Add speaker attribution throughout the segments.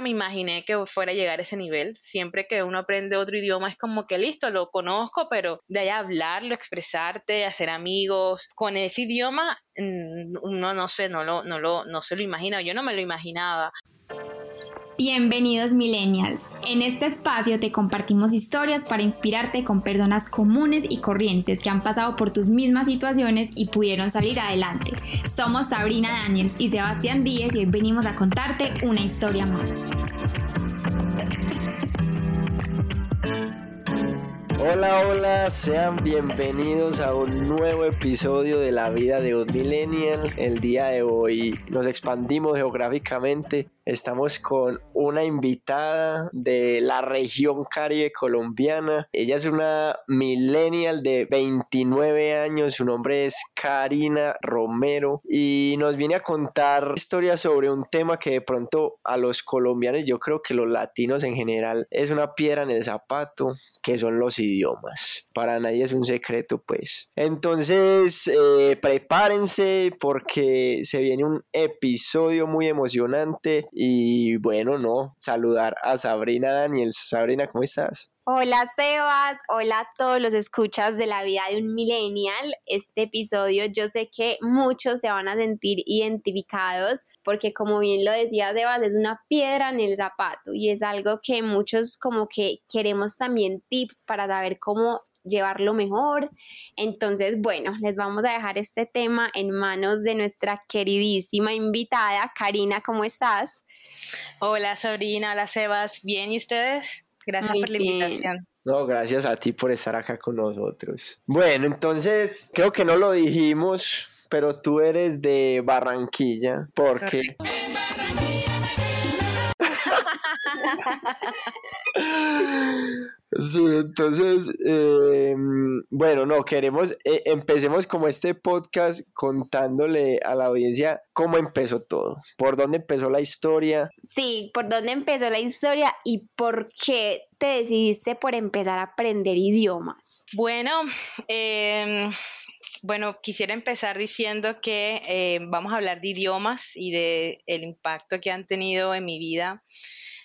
Speaker 1: me imaginé que fuera a llegar a ese nivel. Siempre que uno aprende otro idioma es como que listo, lo conozco, pero de ahí hablarlo, expresarte, hacer amigos con ese idioma, mm, uno no sé, no lo, no lo, no se lo imagina, yo no me lo imaginaba.
Speaker 2: Bienvenidos Millennial. En este espacio te compartimos historias para inspirarte con personas comunes y corrientes que han pasado por tus mismas situaciones y pudieron salir adelante. Somos Sabrina Daniels y Sebastián Díez y hoy venimos a contarte una historia más.
Speaker 3: Hola, hola, sean bienvenidos a un nuevo episodio de la vida de un millennial. El día de hoy nos expandimos geográficamente Estamos con una invitada de la región caribe colombiana. Ella es una millennial de 29 años. Su nombre es Karina Romero y nos viene a contar historias sobre un tema que de pronto a los colombianos, yo creo que los latinos en general, es una piedra en el zapato, que son los idiomas. Para nadie es un secreto, pues. Entonces, eh, prepárense porque se viene un episodio muy emocionante y bueno, no, saludar a Sabrina Daniels. Sabrina, ¿cómo estás?
Speaker 2: Hola Sebas, hola a todos los escuchas de la vida de un millennial. Este episodio yo sé que muchos se van a sentir identificados porque como bien lo decía Sebas, es una piedra en el zapato y es algo que muchos como que queremos también tips para saber cómo llevarlo mejor. Entonces, bueno, les vamos a dejar este tema en manos de nuestra queridísima invitada. Karina, ¿cómo estás?
Speaker 1: Hola Sabrina, hola Sebas, ¿bien y ustedes? Gracias por la invitación.
Speaker 3: No, gracias a ti por estar acá con nosotros. Bueno, entonces, creo que no lo dijimos, pero tú eres de Barranquilla, porque... Sí, entonces, em, bueno, no, queremos, eh, empecemos como este podcast contándole a la audiencia cómo empezó todo, por dónde empezó la historia.
Speaker 2: Sí, por dónde empezó la historia y por qué te decidiste por empezar a aprender idiomas.
Speaker 1: Bueno, em, bueno, quisiera empezar diciendo que em, vamos a hablar de idiomas y de el impacto que han tenido en mi vida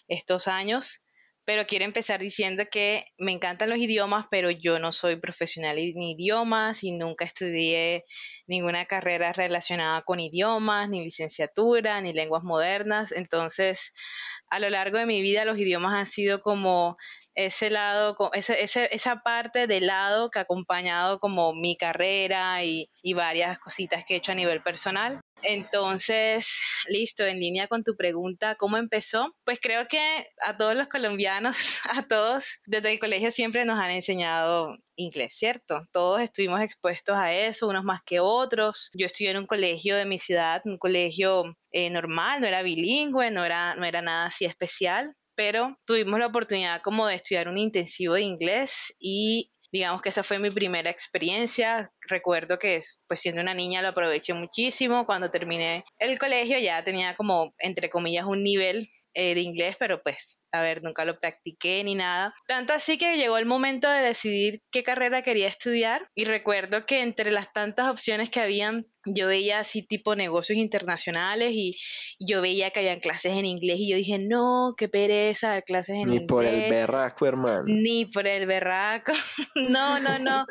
Speaker 1: estos años pero quiero empezar diciendo que me encantan los idiomas, pero yo no soy profesional en idiomas y nunca estudié ninguna carrera relacionada con idiomas, ni licenciatura, ni lenguas modernas. Entonces, a lo largo de mi vida los idiomas han sido como ese lado, esa parte del lado que ha acompañado como mi carrera y, y varias cositas que he hecho a nivel personal. Entonces, listo, en línea con tu pregunta, ¿cómo empezó? Pues creo que a todos los colombianos, a todos, desde el colegio siempre nos han enseñado inglés, ¿cierto? Todos estuvimos expuestos a eso, unos más que otros. Yo estudié en un colegio de mi ciudad, un colegio eh, normal, no era bilingüe, no era, no era nada así especial, pero tuvimos la oportunidad como de estudiar un intensivo de inglés y digamos que esa fue mi primera experiencia. Recuerdo que pues siendo una niña lo aproveché muchísimo. Cuando terminé el colegio ya tenía como, entre comillas, un nivel eh, de inglés, pero pues, a ver, nunca lo practiqué ni nada. Tanto así que llegó el momento de decidir qué carrera quería estudiar y recuerdo que entre las tantas opciones que habían, yo veía así tipo negocios internacionales y, yo veía que habían clases en inglés y yo dije, no, qué pereza, clases en inglés.
Speaker 3: Ni por el berraco, hermano.
Speaker 1: Ni por el berraco. no, no, no.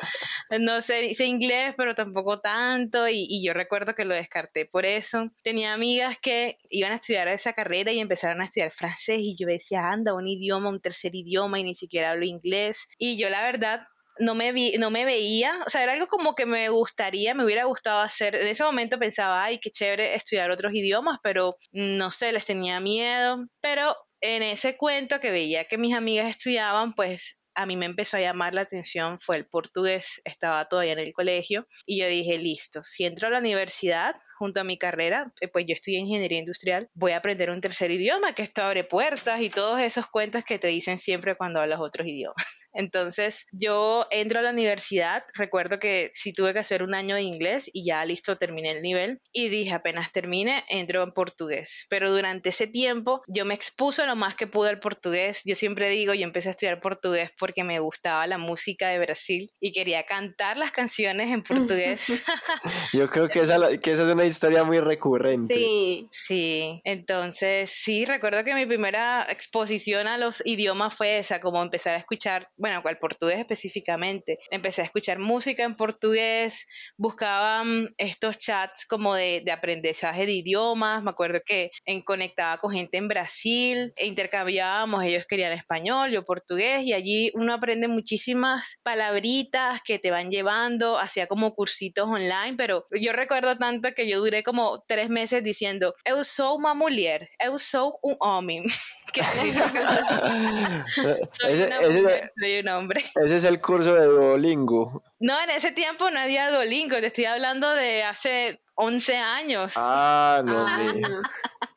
Speaker 1: No sé, sé inglés, pero tampoco tanto y, y yo recuerdo que lo descarté por eso. Tenía amigas que iban a estudiar esa carrera y empezaron a estudiar francés y yo decía, anda, un idioma, un tercer idioma y ni siquiera hablo inglés. Y yo la verdad no me, vi, no me veía, o sea, era algo como que me gustaría, me hubiera gustado hacer, en ese momento pensaba, ay, qué chévere estudiar otros idiomas, pero no sé, les tenía miedo, pero en ese cuento que veía que mis amigas estudiaban, pues a mí me empezó a llamar la atención fue el portugués, estaba todavía en el colegio y yo dije, listo, si entro a la universidad junto a mi carrera, eh, pues yo estudié ingeniería industrial, voy a aprender un tercer idioma que esto abre puertas y todos esos cuentos que te dicen siempre cuando hablas otros idiomas. Entonces yo entro a la universidad, recuerdo que sí tuve que hacer un año de inglés y ya listo, terminé el nivel y dije apenas termine, entro en portugués. Pero durante ese tiempo yo me expuse lo más que pude al portugués. Yo siempre digo, yo empecé a estudiar portugués porque me gustaba la música de Brasil y quería cantar las canciones en portugués.
Speaker 3: yo creo que esa, que esa es una historia muy recurrente.
Speaker 2: Sí.
Speaker 1: Sí, entonces sí, recuerdo que mi primera exposición a los idiomas fue esa, como empezar a escuchar bueno, al portugués específicamente. Empecé a escuchar música en portugués, buscaba mm, estos chats como de, de, aprendizaje de idiomas, me acuerdo que en, conectaba con gente en Brasil, e intercambiábamos, ellos querían español, yo portugués, y allí uno aprende muchísimas palabritas que te van llevando, hacía como cursitos online, pero yo recuerdo tanto que yo duré como tres meses diciendo, eu sou uma mulher, eu sou un homem. soy una mujer, un hombre.
Speaker 3: Ese es el curso de Duolingo.
Speaker 1: No, en ese tiempo no había Duolingo, te estoy hablando de hace 11 años.
Speaker 3: Ah, no. Ah.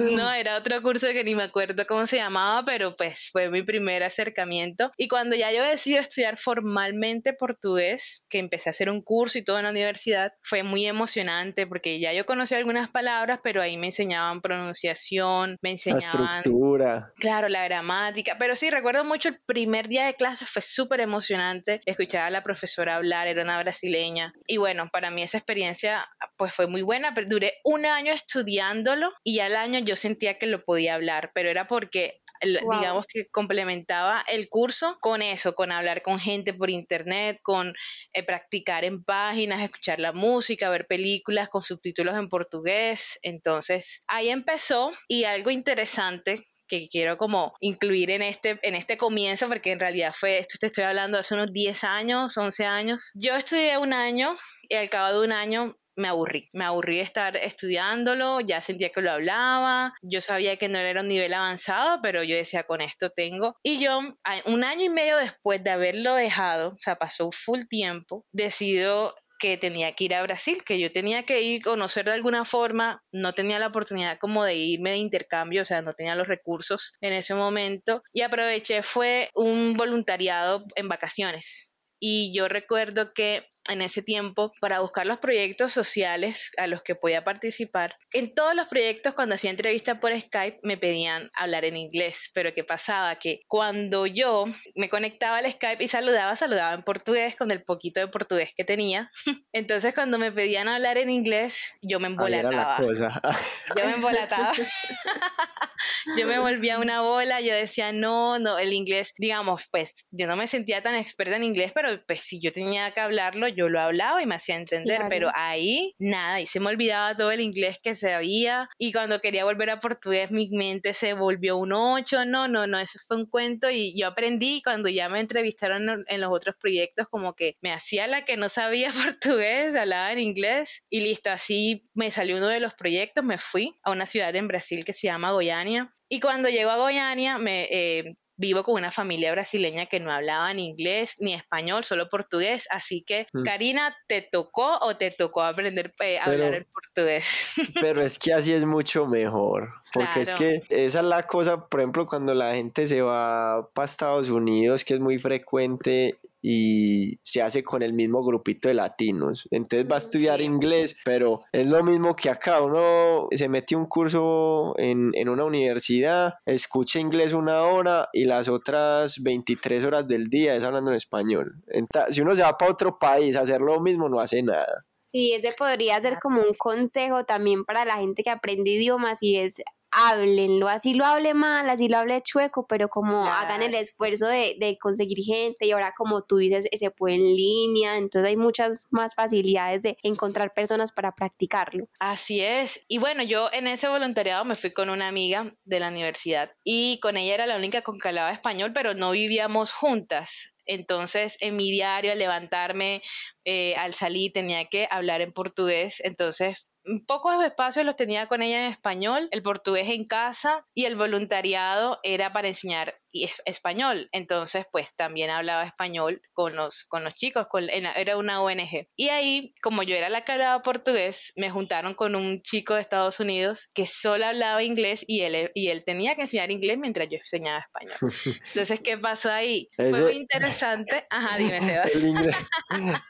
Speaker 1: No, era otro curso que ni me acuerdo cómo se llamaba, pero pues fue mi primer acercamiento. Y cuando ya yo decidí estudiar formalmente portugués, que empecé a hacer un curso y todo en la universidad, fue muy emocionante porque ya yo conocía algunas palabras, pero ahí me enseñaban pronunciación, me enseñaban...
Speaker 3: La estructura.
Speaker 1: Claro, la gramática. Pero sí, recuerdo mucho el primer día de clase, fue súper emocionante. Escuchar a la profesora hablar, era una brasileña. Y bueno, para mí esa experiencia pues fue muy buena, pero duré un año estudiándolo y al año yo sentía que lo podía hablar, pero era porque digamos que complementaba el curso con eso, con hablar con gente por internet, con eh, practicar en páginas, escuchar la música, ver películas con subtítulos en portugués. Entonces ahí empezó y algo interesante que quiero como incluir en este, en este comienzo, porque en realidad fue, esto te estoy hablando hace unos 10 años, 11 años. Yo estudié un año y al cabo de un año me aburrí. Me aburrí de estar estudiándolo, ya sentía que lo hablaba, yo sabía que no era un nivel avanzado, pero yo decía, con esto tengo. Y yo, un año y medio después de haberlo dejado, o sea, pasó full tiempo, decido que tenía que ir a Brasil, que yo tenía que ir, conocer de alguna forma, no tenía la oportunidad como de irme de intercambio, o sea, no tenía los recursos en ese momento, y aproveché, fue un voluntariado en vacaciones y yo recuerdo que en ese tiempo, para buscar los proyectos sociales a los que podía participar, en todos los proyectos cuando hacía entrevista por Skype me pedían hablar en inglés, pero ¿qué pasaba? Que cuando yo me conectaba al Skype y saludaba, saludaba en portugués con el poquito de portugués que tenía. Entonces cuando me pedían hablar en inglés, yo me embolataba. Yo me embolataba. yo me volvía una bola, yo decía, no, no, el inglés, digamos, pues yo no me sentía tan experta en inglés, pero pues si yo tenía que hablarlo, yo lo hablaba y me hacía entender, pero ahí nada, y se me olvidaba todo el inglés que sabía y cuando quería volver a portugués mi mente se volvió un ocho, no, no, no, eso fue un cuento y yo aprendí cuando ya me entrevistaron en los otros proyectos como que me hacía la que no sabía portugués, hablaba en inglés y listo, así me salió uno de los proyectos, me fui a una ciudad en Brasil que se llama Goiânia y cuando llego a Goiânia me... Eh, vivo con una familia brasileña que no hablaba ni inglés ni español, solo portugués. Así que, mm. Karina, ¿te tocó o te tocó aprender a eh, hablar el portugués?
Speaker 3: Pero es que así es mucho mejor. Porque es que esa es la cosa, por ejemplo, cuando la gente se va para Estados Unidos, que es muy frecuente y se hace con el mismo grupito de latinos. Entonces va a estudiar inglés, pero es lo mismo que acá. Uno se mete un curso en, en, una universidad, escucha inglés una hora y las otras 23 horas del día es hablando en español. Entonces, si uno se va para otro país a hacer lo mismo, no hace nada.
Speaker 2: Sí, ese podría ser como un consejo también para la gente que aprende idiomas y es háblenlo, así lo hable mal, así lo hable chueco, pero como hagan el esfuerzo de, de, conseguir gente y ahora como tú dices, se puede en línea, entonces hay muchas más facilidades de encontrar personas para practicarlo.
Speaker 1: Así es, y bueno, yo en ese voluntariado me fui con una amiga de la universidad y con ella era la única con que hablaba español, pero no vivíamos juntas. Entonces, en mi diario, al levantarme, eh, al salir, tenía que hablar en portugués. Entonces, pocos espacios los tenía con ella en español, el portugués en casa y el voluntariado era para enseñar español. Entonces, pues también hablaba español con los, con los chicos, con, era una ONG. Y ahí, como yo era la que hablaba portugués, me juntaron con un chico de Estados Unidos que solo hablaba inglés y él, y él tenía que enseñar inglés mientras yo enseñaba español. Entonces, ¿qué pasó ahí? Fue muy interesante. Ajá, dime, Sebas.
Speaker 3: El inglés,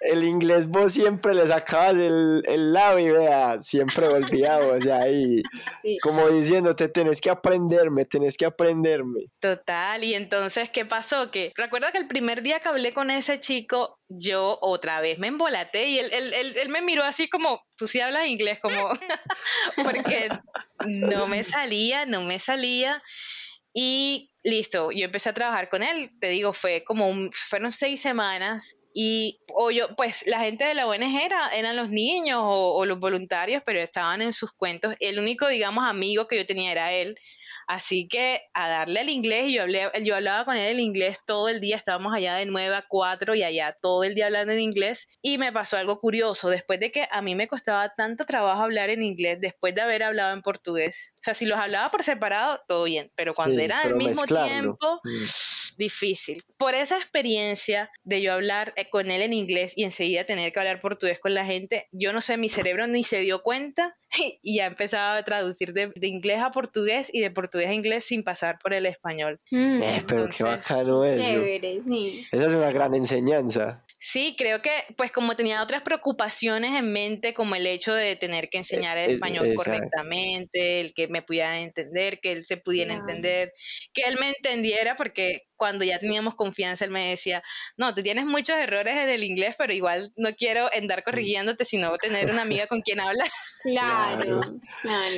Speaker 3: el inglés vos siempre le sacabas el, el labio, vea, siempre volvíamos ahí, como diciéndote, tenés que aprenderme, tenés que aprenderme.
Speaker 1: Total, y entonces, ¿qué pasó? Que recuerdo que el primer día que hablé con ese chico, yo otra vez me embolaté y él, él, él, me miró así como, tú sí hablas inglés, como, porque no me salía, no me salía. Y listo, yo empecé a trabajar con él, te digo, fue como un, fueron seis semanas y o yo, pues la gente de la ONG era, eran los niños o los voluntarios, pero estaban en sus cuentos. El único, digamos, amigo que yo tenía era él. Así que a darle el inglés, yo, hablé, yo hablaba con él el inglés todo el día, estábamos allá de 9 a 4 y allá todo el día hablando en inglés. Y me pasó algo curioso, después de que a mí me costaba tanto trabajo hablar en inglés, después de haber hablado en portugués. O sea, si los hablaba por separado, todo bien, pero cuando era al mismo tiempo, mm. difícil. Por esa experiencia de yo hablar eh, con él en inglés y enseguida tener que hablar portugués con la gente, yo no sé, mi cerebro ni se dio cuenta y ya empezaba a traducir de, de inglés a portugués y de portugués a inglés sin pasar por el español.
Speaker 3: Mm. Eh, pero qué bacano. Chévere, sí. Esa es una gran enseñanza.
Speaker 1: Sí, creo que pues como tenía otras preocupaciones en mente, como el hecho de tener que enseñar el eh, español correctamente, el que me pudieran entender, que él se pudiera entender, que él me entendiera, porque cuando ya teníamos confianza, él me decía, no, tú tienes muchos errores en el inglés, pero igual no quiero andar corrigiéndote, sino tener una amiga con quien hablar.
Speaker 2: Claro, claro.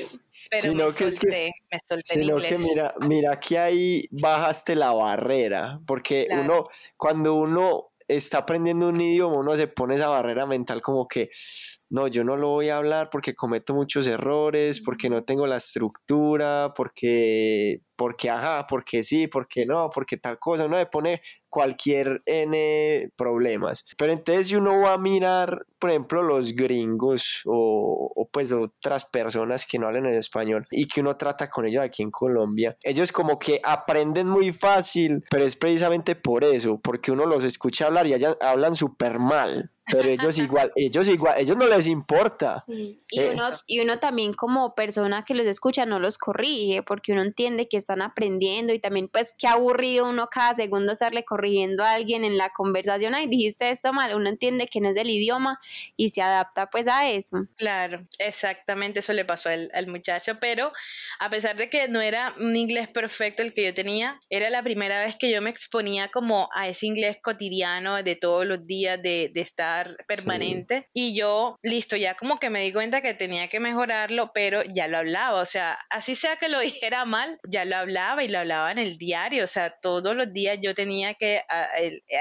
Speaker 1: Pero me solté, me solté
Speaker 3: sino que mira, mira que ahí bajaste la barrera, porque uno, cuando uno está aprendiendo un idioma, uno se pone esa barrera mental como que, no, yo no lo voy a hablar porque cometo muchos errores, porque no tengo la estructura, porque porque ajá, porque sí, porque no, porque tal cosa, uno le pone cualquier N problemas. Pero entonces si uno va a mirar, por ejemplo, los gringos o, o pues otras personas que no hablan en español y que uno trata con ellos aquí en Colombia, ellos como que aprenden muy fácil, pero es precisamente por eso, porque uno los escucha hablar y allá hablan súper mal pero ellos igual, ellos igual, ellos no les importa.
Speaker 2: Y, uno, y uno también como persona que los escucha no los corrige, porque uno entiende que están aprendiendo y también pues qué aburrido uno cada segundo estarle corrigiendo a alguien en la conversación, ay, dijiste esto mal, uno entiende que no es del idioma y se adapta pues a eso.
Speaker 1: Claro, exactamente eso le pasó al, al muchacho, pero a pesar de que no era un inglés perfecto el que yo tenía, era la primera vez que yo me exponía como a ese inglés cotidiano de todos los días, de, de estar permanente. Y yo, listo, ya como que me di cuenta que tenía que mejorarlo, pero ya lo hablaba. O sea, así sea que lo dijera mal, ya lo hablaba y lo hablaba en el diario. O sea, todos los días yo tenía que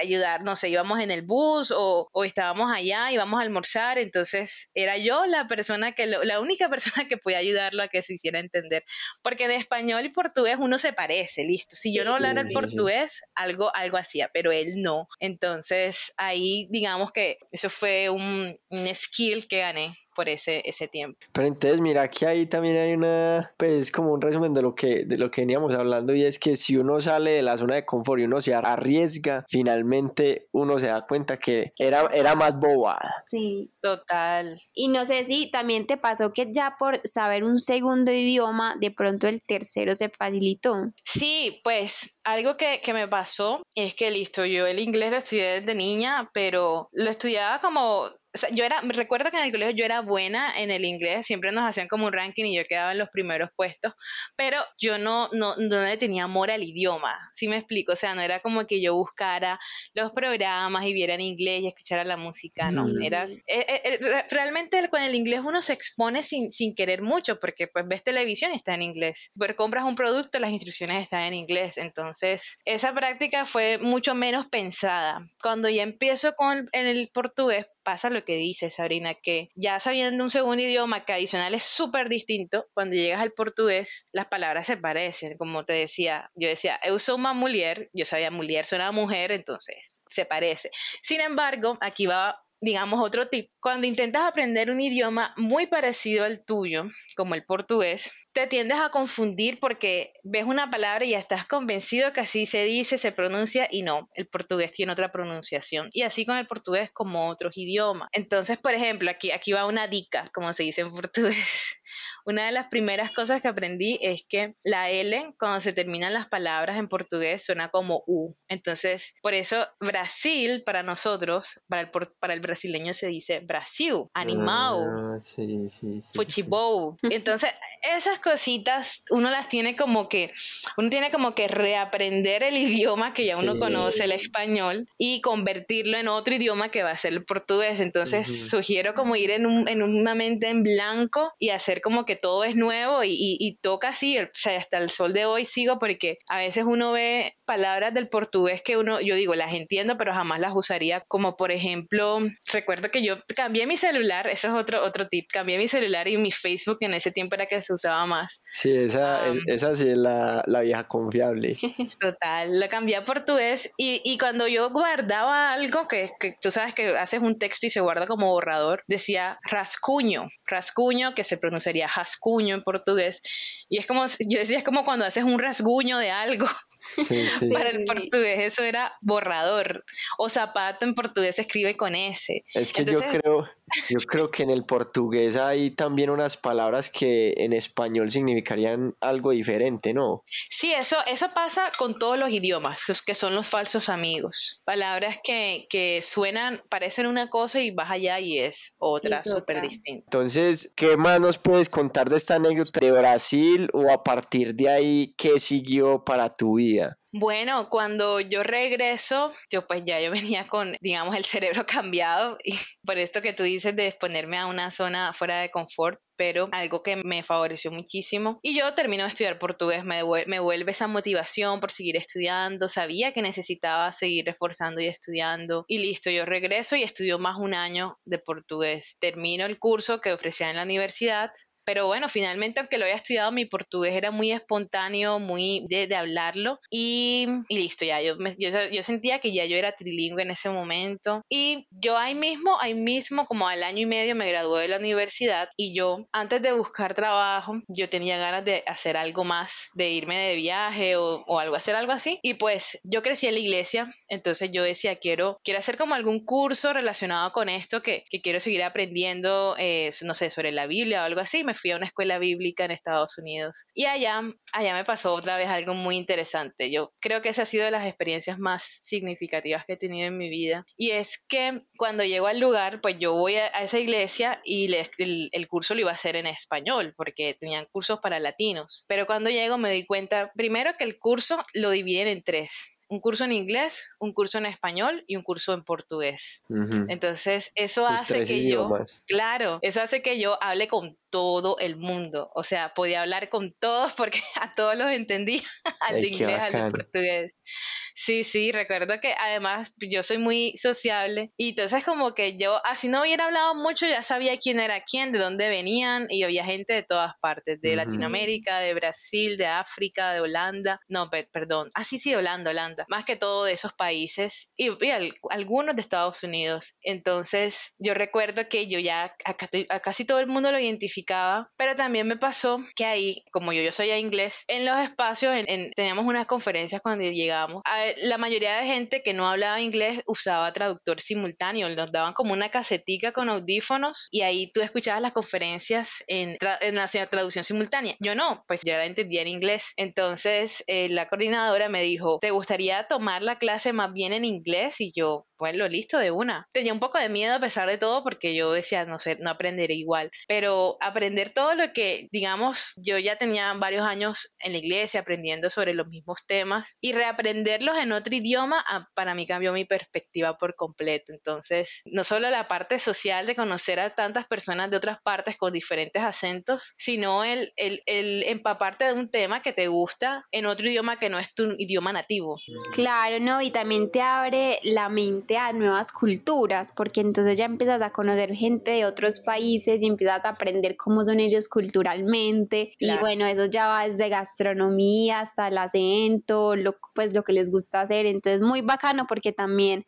Speaker 1: ayudar, no sé, íbamos en el bus o, o estábamos allá, íbamos a almorzar. Entonces era yo la persona que, la única persona que podía ayudarlo a que se hiciera entender. Porque en español y portugués uno se parece, listo. Si yo no hablara el portugués, algo, algo hacía, pero él no. Entonces ahí digamos que eso fue un, un skill que gané por ese, ese tiempo.
Speaker 3: Pero entonces mira que ahí también hay una, pues como un resumen de lo que, de lo que veníamos hablando y es que si uno sale de la zona de confort y uno se arriesga, finalmente uno se da cuenta que era, era más bobada.
Speaker 2: Sí.
Speaker 1: Total.
Speaker 2: Y no sé si también te pasó que ya por saber un segundo idioma, de pronto el tercero se facilitó.
Speaker 1: Sí, pues algo que, que me pasó es que listo, yo el inglés lo estudié desde niña, pero lo estudiaba como o sea, yo era, recuerdo que en el colegio yo era buena en el inglés, siempre nos hacían como un ranking y yo quedaba en los primeros puestos, pero yo no, no, no le tenía amor al idioma, ¿sí me explico? O sea, no era como que yo buscara los programas y viera en inglés y escuchara la música, no, era, eh, eh, eh, realmente con el inglés uno se expone sin, sin querer mucho, porque pues ves televisión y está en inglés, pero compras un producto, las instrucciones están en inglés, entonces esa práctica fue mucho menos pensada. Cuando ya empiezo con en el portugués, pasa lo que dice Sabrina, que ya sabiendo un segundo idioma que adicional es súper distinto, cuando llegas al portugués, las palabras se parecen, como te decía, yo decía, eu sou uma mulher, yo sabía mujer suena mujer, entonces se parece. Sin embargo, aquí va digamos, otro tip. Cuando intentas aprender un idioma muy parecido al tuyo, como el portugués, te tiendes a confundir porque ves una palabra y ya estás convencido que así se dice, se pronuncia y no, el portugués tiene otra pronunciación. Y así con el portugués como otros idiomas. Entonces, por ejemplo, aquí, aquí va una dica, como se dice en portugués. Una de las primeras cosas que aprendí es que la L, cuando se terminan las palabras en portugués, suena como U. Entonces, por eso Brasil, para nosotros, para el, para se dice Brasil, animal,
Speaker 3: Ah, sí, sí, sí.
Speaker 1: futebol. Entonces, esas cositas uno las tiene como que, uno tiene como que reaprender el idioma que ya uno conoce, el español, y convertirlo en otro idioma que va a ser el portugués. Entonces, sugiero como ir en, un- en una mente en blanco y hacer como que todo es nuevo y, y- y toca así, o sea, hasta el sol de hoy sigo porque a veces uno ve palabras del portugués que uno, yo digo, las entiendo, pero jamás las usaría, como por ejemplo, recuerdo que yo cambié mi celular, eso es otro, otro tip, cambié mi celular y mi Facebook en ese tiempo era que se usaba más.
Speaker 3: Sí, esa,
Speaker 1: Am.
Speaker 3: esa sí es la, la vieja confiable.
Speaker 1: Total, lo cambié a portugués y, y cuando yo guardaba algo, que, que tú sabes que haces un texto y se guarda como borrador, decía rascuño, rascuño, que se pronunciaría rascuño en portugués. Y es como, yo decía, es como cuando haces un rasguño de algo.
Speaker 3: Sí, sí.
Speaker 1: Para el portugués eso era borrador. O zapato en portugués se escribe con S.
Speaker 3: Es que
Speaker 1: Entonces-
Speaker 3: yo creo, yo creo que en el portugués hay también unas palabras que en español significarían algo diferente, ¿no?
Speaker 1: Sí, eso, eso pasa con todos los idiomas, los que son los falsos amigos. Palabras que, que suenan, parecen una cosa y vas allá y es otra
Speaker 2: Es otra.
Speaker 1: súper distinta.
Speaker 3: Entonces, ¿qué más nos puedes contar de esta anécdota de Brasil o a partir de ahí qué siguió para tu vida?
Speaker 1: Bueno, cuando yo regreso, yo pues ya yo venía con, digamos, el cerebro cambiado y por esto que tú dices de exponerme a una zona fuera de confort, pero algo que me favoreció muchísimo. Y yo termino de estudiar portugués, me, me vuelve esa motivación por seguir estudiando, sabía que necesitaba seguir reforzando y estudiando y listo, yo regreso y estudio más un año de portugués. Termino el curso que ofrecía en la universidad. Pero bueno, finalmente, aunque lo había estudiado, mi portugués era muy espontáneo, muy de, hablarlo. Y, y listo, ya. Yo, yo, yo sentía que ya yo era trilingüe en ese momento. Y yo ahí mismo, ahí mismo, como al año y medio, me gradué de la universidad. Y yo, antes de buscar trabajo, yo tenía ganas de hacer algo más, de irme de viaje o, o algo, hacer algo así. Y pues yo crecí en la iglesia, entonces yo decía, quiero, quiero hacer como algún curso relacionado con esto, que, que quiero seguir aprendiendo, eh, no sé, sobre la Biblia o algo así. Fui a una escuela bíblica en Estados Unidos. Y allá, allá me pasó otra vez algo muy interesante. Yo creo que esa ha sido de las experiencias más significativas que he tenido en mi vida. Y es que cuando llego al lugar, pues yo voy a, esa iglesia y el, el curso lo iba a hacer en español, porque tenían cursos para latinos. Pero cuando llego me doy cuenta, primero que el curso lo dividen en tres. Un curso en inglés, un curso en español y un curso en portugués. Entonces, eso
Speaker 3: Tus
Speaker 1: hace que
Speaker 3: idiomas.
Speaker 1: yo, claro, eso hace que yo hable con todo el mundo. O sea, podía hablar con todos porque a todos los entendía, al
Speaker 3: Ay,
Speaker 1: de inglés, al de portugués. Sí, sí, recuerdo que además yo soy muy sociable y entonces como que yo, así no hubiera hablado mucho, ya sabía quién era quién, de dónde venían y había gente de todas partes, de. Latinoamérica, de Brasil, de África, de Holanda, no, pe- perdón, ah, sí, Holanda, Holanda, más que todo de esos países y, y al- algunos de Estados Unidos. Entonces yo recuerdo que yo ya a, casi- a casi todo el mundo lo identificaba, pero también me pasó que ahí, como yo, yo soy inglés, en los espacios en- en- teníamos unas conferencias cuando llegamos. a- la mayoría de gente que no hablaba inglés usaba traductor simultáneo, nos daban como una casetica con audífonos y ahí tú escuchabas las conferencias en la traducción simultánea. Yo no, pues yo la entendía en inglés. Entonces eh, la coordinadora me dijo, ¿te gustaría tomar la clase más bien en inglés? Y yo, bueno, listo, de una. Tenía un poco de miedo a pesar de todo porque yo decía, no sé, no aprenderé igual, pero aprender todo lo que, digamos, yo ya tenía varios años en la iglesia aprendiendo sobre los mismos temas y reaprenderlos en otro idioma, ah, para mí cambió mi perspectiva por completo. Entonces, no solo la parte social de conocer a tantas personas de otras partes con diferentes acentos, sino el, el, el empaparte de un tema que te gusta en otro idioma que no es tu idioma nativo.
Speaker 2: Claro, no, y también te abre la mente a nuevas culturas, porque entonces ya empiezas a conocer gente de otros países y empiezas a aprender cómo son ellos culturalmente. Y bueno, eso ya va desde gastronomía hasta el acento, lo, pues lo que les gusta hacer. Entonces, muy bacano porque también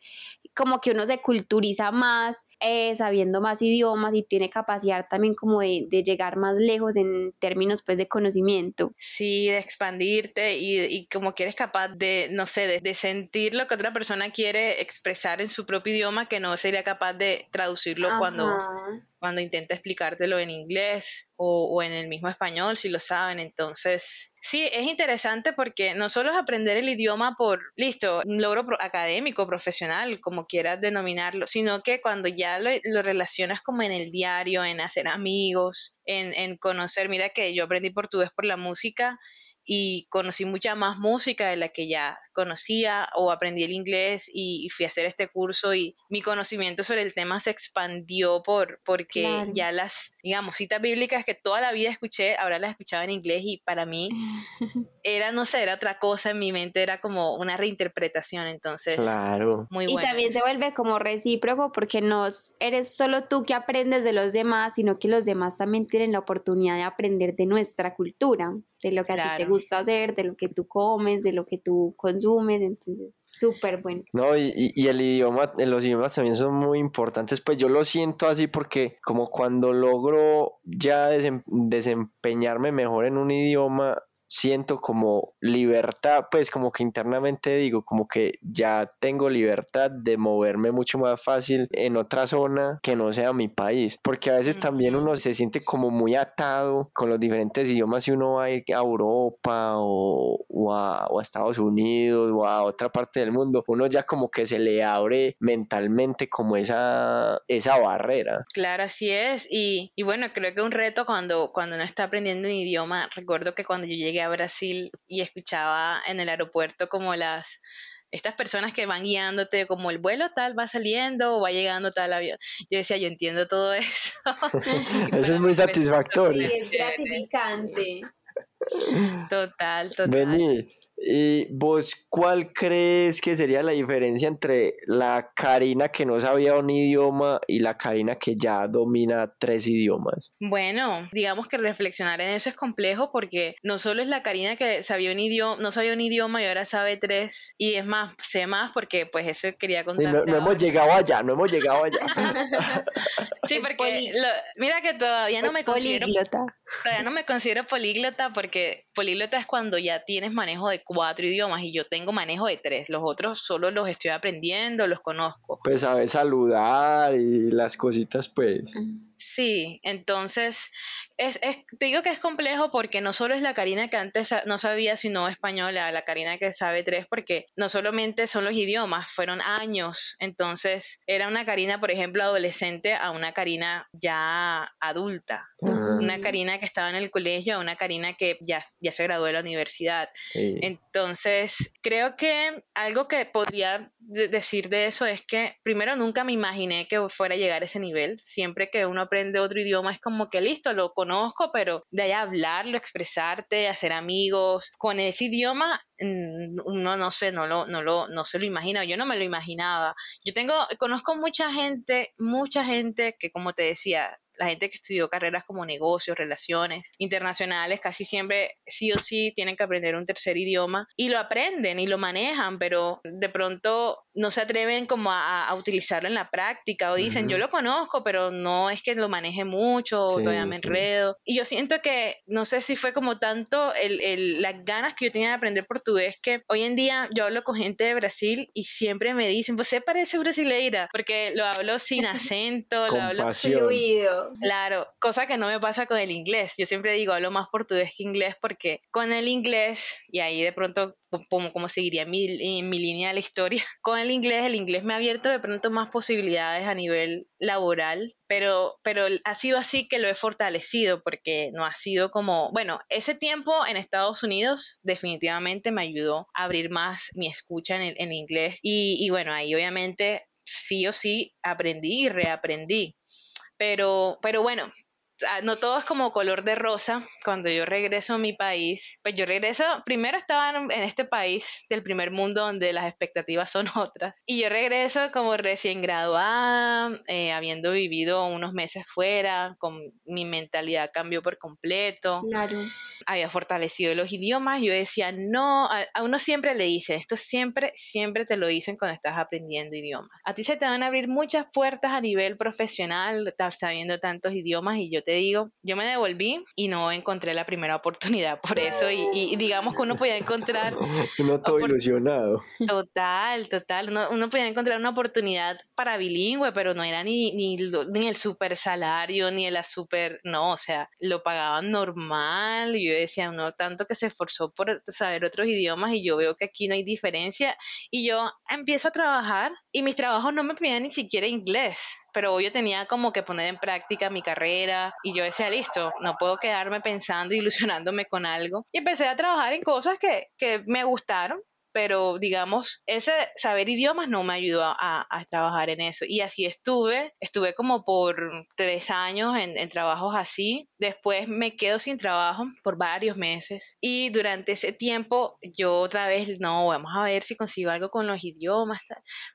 Speaker 2: como que uno se culturiza más, eh, sabiendo más idiomas y tiene capacidad también como de, de, llegar más lejos en términos pues de conocimiento.
Speaker 1: Sí, de expandirte y, y como que eres capaz de, no sé, de, de, sentir lo que otra persona quiere expresar en su propio idioma que no sería capaz de traducirlo Ajá. cuando cuando intenta explicártelo en inglés o, o, en el mismo español, si lo saben. Entonces, sí, es interesante porque no solo es aprender el idioma por, listo, logro pro académico, profesional, como quieras denominarlo, sino que cuando ya lo, lo relacionas como en el diario, en hacer amigos, en, en conocer, mira que yo aprendí portugués por la música y conocí mucha más música de la que ya conocía o aprendí el inglés y, y, fui a hacer este curso y mi conocimiento sobre el tema se expandió por porque claro. ya las digamos citas bíblicas que toda la vida escuché ahora las escuchaba en inglés y para mí era no sé era otra cosa en mi mente era como una reinterpretación entonces
Speaker 3: claro
Speaker 2: muy bueno. y también se vuelve como recíproco porque no eres solo tú que aprendes de los demás sino que los demás también tienen la oportunidad de aprender de nuestra cultura de lo que claro. a ti te gusta hacer, de lo que tú comes, de lo que tú consumes, entonces súper bueno.
Speaker 3: No, y, y, el idioma, los idiomas también son muy importantes, pues yo lo siento así porque como cuando logro ya desem desempeñarme mejor en un idioma, siento como libertad, pues como que internamente digo, como que ya tengo libertad de moverme mucho más fácil en otra zona que no sea mi país, porque a veces también uno se siente como muy atado con los diferentes idiomas si uno va a ir a Europa o, o, a, o a Estados Unidos o a otra parte del mundo, uno ya como que se le abre mentalmente como esa, esa barrera.
Speaker 1: Claro, así es, y, y bueno, creo que un reto cuando, cuando uno está aprendiendo un idioma, recuerdo que cuando yo llegué a Brasil y escuchaba en el aeropuerto como las estas personas que van guiándote como el vuelo tal va saliendo o va llegando tal avión. Yo decía, yo entiendo todo eso.
Speaker 3: eso es muy satisfactorio.
Speaker 2: Es gratificante.
Speaker 1: Total, total.
Speaker 3: Vení, ¿Y vos cuál crees que sería la diferencia entre la Karina que no sabía un idioma y la Karina que ya domina tres idiomas?
Speaker 1: Bueno, digamos que reflexionar en eso es complejo porque no solo es la Karina que sabía un idioma, no sabía un idioma y ahora sabe tres y es más, sé más porque pues eso quería contar.
Speaker 3: No, no, hemos llegado allá, no hemos llegado allá.
Speaker 1: sí, porque lo, mira que todavía no es me considero todavía no me considero políglota porque políglota es cuando ya tienes manejo de cuatro idiomas y yo tengo manejo de tres. Los otros solo los estoy aprendiendo, los conozco.
Speaker 3: Pues sabes saludar y las cositas, pues.
Speaker 1: Sí, entonces es, es, te digo que es complejo porque no solo es la Karina que antes no sabía sino española, la Karina que sabe tres, porque no solamente son los idiomas, fueron años. Entonces era una Karina, por ejemplo, adolescente a una Karina ya adulta. Uh -huh. Una Karina que estaba en el colegio a una Karina que ya, ya se graduó de la universidad. Sí. Entonces creo que algo que podría decir de eso es que primero nunca me imaginé que fuera a llegar a ese nivel. Siempre que uno aprende otro idioma es como que listo, lo conozco, pero de ahí hablarlo, expresarte, hacer amigos con ese idioma, mm, uno no sé, no lo, no lo, no se lo imagina, yo no me lo imaginaba. Yo tengo, conozco mucha gente, mucha gente que como te decía, la gente que estudió carreras como negocios, relaciones internacionales, casi siempre sí o sí tienen que aprender un tercer idioma y lo aprenden y lo manejan, pero de pronto no se atreven como a, a utilizarlo en la práctica o dicen, uh -huh. yo lo conozco, pero no es que lo maneje mucho, sí, todavía me enredo. Sí. Y yo siento que, no sé si fue como tanto el, el, las ganas que yo tenía de aprender portugués, que hoy en día yo hablo con gente de Brasil y siempre me dicen, pues se parece brasileira, porque lo hablo sin acento, lo hablo
Speaker 2: fluido.
Speaker 1: Claro, cosa que no me pasa con el inglés. Yo siempre digo, hablo más portugués que inglés porque con el inglés, y ahí de pronto como, como seguiría mi, mi línea de la historia, con el inglés, el inglés me ha abierto de pronto más posibilidades a nivel laboral, pero, pero ha sido así que lo he fortalecido porque no ha sido como, bueno, ese tiempo en Estados Unidos definitivamente me ayudó a abrir más mi escucha en, en inglés y, y bueno, ahí obviamente sí o sí aprendí y reaprendí pero, pero bueno, no todo es como color de rosa. Cuando yo regreso a mi país, pues yo regreso, primero estaba en este país del primer mundo donde las expectativas son otras. Y yo regreso como recién graduada, eh, habiendo vivido unos meses fuera, con mi mentalidad cambió por completo.
Speaker 2: Claro.
Speaker 1: Había fortalecido los idiomas. Yo decía, no, a, a uno siempre le dicen, esto siempre, siempre te lo dicen cuando estás aprendiendo idiomas. A ti se te van a abrir muchas puertas a nivel profesional, estás sabiendo tantos idiomas y yo te digo, yo me devolví y no encontré la primera oportunidad por eso y, digamos que uno podía encontrar...
Speaker 3: no todo ilusionado.
Speaker 1: Total, total. Uno, uno, podía encontrar una oportunidad para bilingüe, pero no era ni, ni, ni el super salario, ni la super... No, o sea, lo pagaban normal. Y yo decía, uno tanto que se esforzó por saber otros idiomas y yo veo que aquí no hay diferencia. Y yo empiezo a trabajar y mis trabajos no me pedían ni siquiera inglés, pero yo tenía como que poner en práctica mi carrera y yo decía, listo, no puedo quedarme pensando, ilusionándome con algo. Y empecé a trabajar en cosas que, que me gustaron pero digamos, ese saber idiomas no me ayudó a, trabajar en eso. Y así estuve, estuve como por tres años en, trabajos así. Después me quedo sin trabajo por varios meses. Y durante ese tiempo yo otra vez, no, vamos a ver si consigo algo con los idiomas.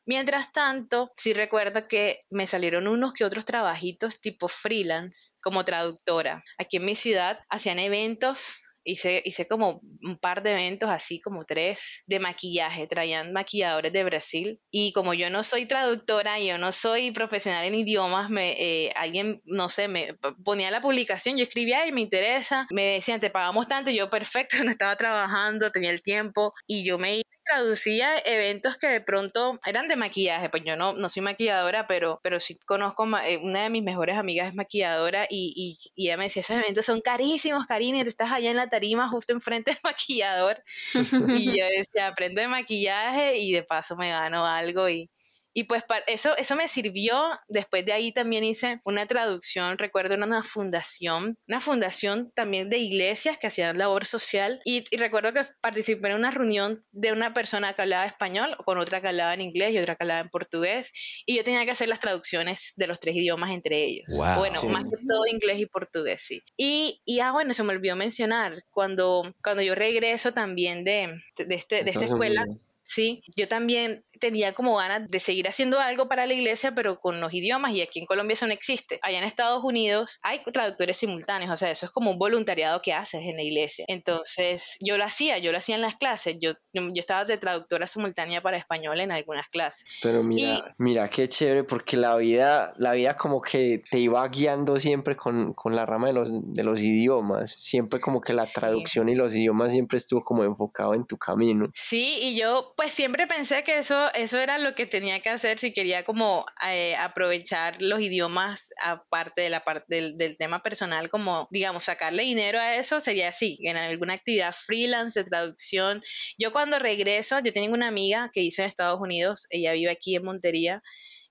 Speaker 1: Mientras tanto, sí recuerdo que me salieron unos que otros trabajitos tipo freelance como traductora. Aquí en mi ciudad hacían eventos Hice, hice como un par de eventos, así como tres, de maquillaje. Traían maquilladores de Brasil. Y como yo no soy traductora, yo no soy profesional en idiomas, me, eh, alguien, no sé, me ponía la publicación, yo escribía y me interesa. Me decían, te pagamos tanto. yo, perfecto, no estaba trabajando, tenía el tiempo. Y yo me traducía eventos que de pronto eran de maquillaje, pues yo no, no soy maquilladora, pero, pero sí conozco, eh, una de mis mejores amigas es maquilladora y, y, y ella me decía, esos eventos son carísimos, Karina, y tú estás allá en la tarima justo enfrente del maquillador. y yo decía, aprendo de maquillaje y de paso me gano algo y, y pues eso, eso me sirvió. Después de ahí también hice una traducción, recuerdo una fundación, una fundación también de iglesias que hacían labor social. Y, recuerdo que participé en una reunión de una persona que hablaba español, con otra que hablaba en inglés y otra que hablaba en portugués. Y yo tenía que hacer las traducciones de los tres idiomas entre ellos. bueno, más que todo inglés y portugués, sí. Y, y ah, bueno, se me olvidó mencionar, cuando, cuando yo regreso también de, de, este, de esta escuela. Sí, yo también tenía como ganas de seguir haciendo algo para la iglesia, pero con los idiomas, y aquí en Colombia eso no existe. Allá en Estados Unidos hay traductores simultáneos, o sea, eso es como un voluntariado que haces en la iglesia. Entonces, yo lo hacía, yo lo hacía en las clases, yo, yo estaba de traductora simultánea para español en algunas clases.
Speaker 3: Pero mira, mira qué chévere, porque la vida, la vida como que te iba guiando siempre con, con la rama de los, de los idiomas, siempre como que la traducción y los idiomas siempre estuvo como enfocado en tu camino.
Speaker 1: Sí, y yo pues siempre pensé que eso, eso era lo que tenía que hacer si quería como eh, aprovechar los idiomas aparte de la parte del, tema personal, como digamos, sacarle dinero a eso sería así, en alguna actividad freelance de traducción. Yo cuando regreso, yo tengo una amiga que hizo en Estados Unidos, ella vive aquí en Montería,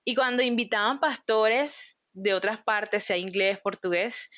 Speaker 1: y cuando invitaban pastores de otras partes, sea inglés, portugués,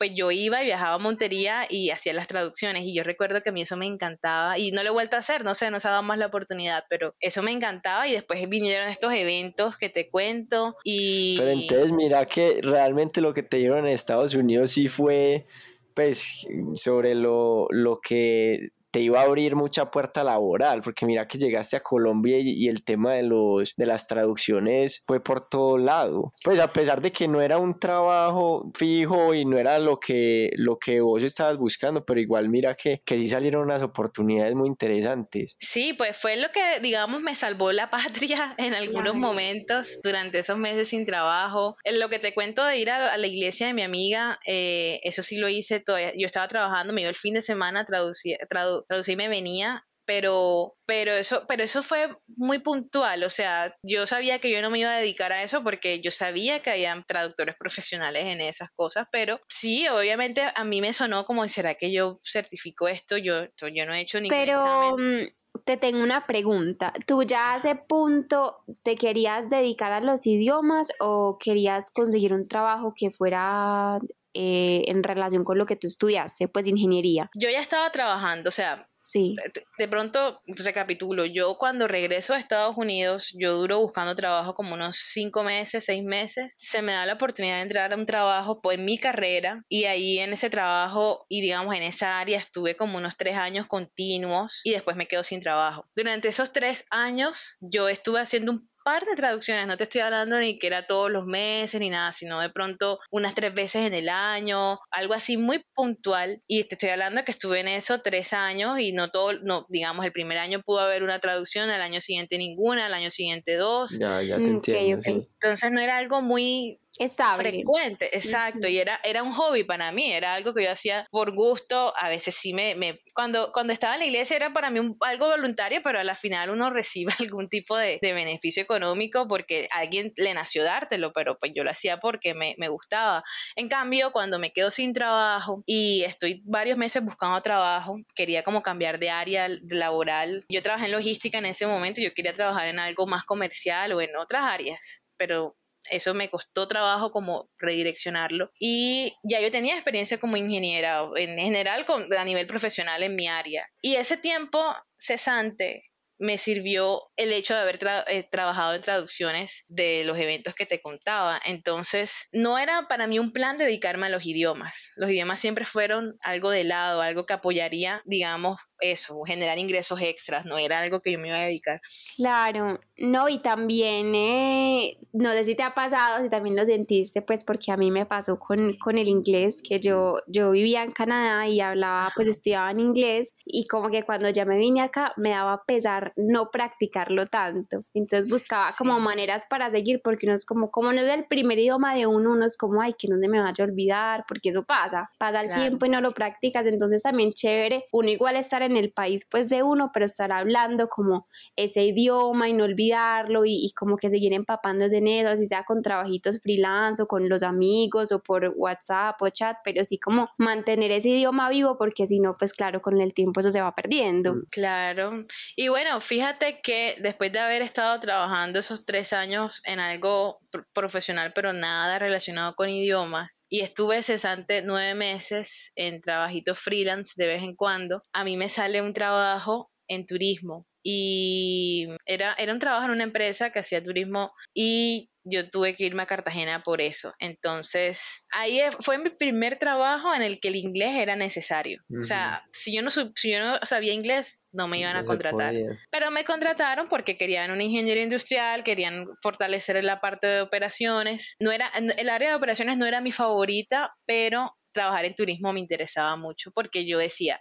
Speaker 1: pues yo iba y viajaba a Montería y hacía las traducciones y yo recuerdo que a mí eso me encantaba y no lo he vuelto a hacer, no sé, no se ha dado más la oportunidad, pero eso me encantaba y después vinieron estos eventos que te cuento y...
Speaker 3: Pero entonces mira que realmente lo que te dieron en Estados Unidos sí fue pues sobre lo, lo que te iba a abrir mucha puerta laboral, porque mira que llegaste a Colombia y, el tema de, los, de las traducciones fue por todo lado. Pues a pesar de que no era un trabajo fijo y no era lo que, lo que vos estabas buscando, pero igual mira que, que sí salieron unas oportunidades muy interesantes.
Speaker 1: Sí, pues fue lo que, digamos, me salvó la patria en algunos momentos durante esos meses sin trabajo. En lo que te cuento de ir a, la iglesia de mi amiga, eh, eso sí lo hice todavía. Yo estaba trabajando, me iba el fin de semana a traducir, traducir me venía, pero, pero, eso, pero eso fue muy puntual, o sea, yo sabía que yo no me iba a dedicar a eso porque yo sabía que había traductores profesionales en esas cosas, pero sí, obviamente a mí me sonó como, ¿será que yo certifico esto? Yo, yo no he hecho ningún
Speaker 2: pero... Mm, te tengo una pregunta. ¿Tú ya a ese punto te querías dedicar a los idiomas o querías conseguir un trabajo que fuera eh, en relación con lo que tú estudiaste, pues ingeniería?
Speaker 1: Yo ya estaba trabajando, o sea,
Speaker 2: Sí.
Speaker 1: De, pronto, recapitulo, yo cuando regreso a Estados Unidos, yo duro buscando trabajo como unos cinco meses, seis meses, se me da la oportunidad de entrar a un trabajo pues, en mi carrera y ahí en ese trabajo y digamos en esa área estuve como unos tres años continuos y después me quedo sin trabajo. Durante esos tres años yo estuve haciendo un par de traducciones, no te estoy hablando ni que era todos los meses ni nada, sino de pronto unas tres veces en el año, algo así muy puntual. Y te estoy hablando que estuve en eso tres años y no todo, no, digamos, el primer año pudo haber una traducción, al año siguiente ninguna, al año siguiente dos.
Speaker 3: Ya, ya te entiendo.
Speaker 1: Entonces no era algo muy
Speaker 2: estable.
Speaker 1: Frecuente, exacto. Y era, era un hobby para mí, era algo que yo hacía por gusto. A veces sí me, me cuando, cuando estaba en la iglesia era para mí algo voluntario, pero a la final uno recibe algún tipo de, de, beneficio económico porque alguien le nació dártelo, pero pues yo lo hacía porque me, me gustaba. En cambio, cuando me quedo sin trabajo y estoy varios meses buscando trabajo, quería como cambiar de área laboral. Yo trabajé en logística en ese momento, yo quería trabajar en algo más comercial o en otras áreas, pero eso me costó trabajo como redireccionarlo. Y ya yo tenía experiencia como ingeniera, en general a nivel profesional en mi área. Y ese tiempo cesante me sirvió el hecho de haber eh, trabajado en traducciones de los eventos que te contaba. Entonces, no era para mí un plan dedicarme a los idiomas. Los idiomas siempre fueron algo de lado, algo que apoyaría, digamos, eso, generar ingresos extras, no era algo que yo me iba a dedicar.
Speaker 2: Claro, no, y también, eh, no sé si te ha pasado, si también lo sentiste, pues porque a mí me pasó con, con el inglés, que yo, yo vivía en Canadá y hablaba, pues estudiaba en inglés, y como que cuando ya me vine acá me daba pesar no practicarlo tanto. Entonces buscaba como maneras para seguir, porque uno es como, como no es el primer idioma de uno, uno es como, ay, que no se me vaya a olvidar, porque eso pasa, pasa el tiempo y no lo practicas, entonces también chévere, uno igual estar en el país pues de uno, pero estar hablando como ese idioma y no olvidarlo y, como que seguir empapándose en eso, así sea con trabajitos freelance o con los amigos o por WhatsApp o chat, pero sí como mantener ese idioma vivo porque si no, pues claro, con el tiempo eso se va perdiendo.
Speaker 1: Claro. Y bueno, fíjate que después de haber estado trabajando esos tres años en algo profesional, pero nada relacionado con idiomas, y estuve cesante nueve meses en trabajitos freelance de vez en cuando, a mí me sale un trabajo en turismo. Y era, era un trabajo en una empresa que hacía turismo y yo tuve que irme a Cartagena por eso. Entonces, ahí fue mi primer trabajo en el que el inglés era necesario. O sea, si yo, no, si yo no sabía inglés, no me iban a contratar. Pero me contrataron porque querían un ingeniero industrial, querían fortalecer la parte de operaciones. No era, el área de operaciones no era mi favorita, pero trabajar en turismo me interesaba mucho porque yo decía,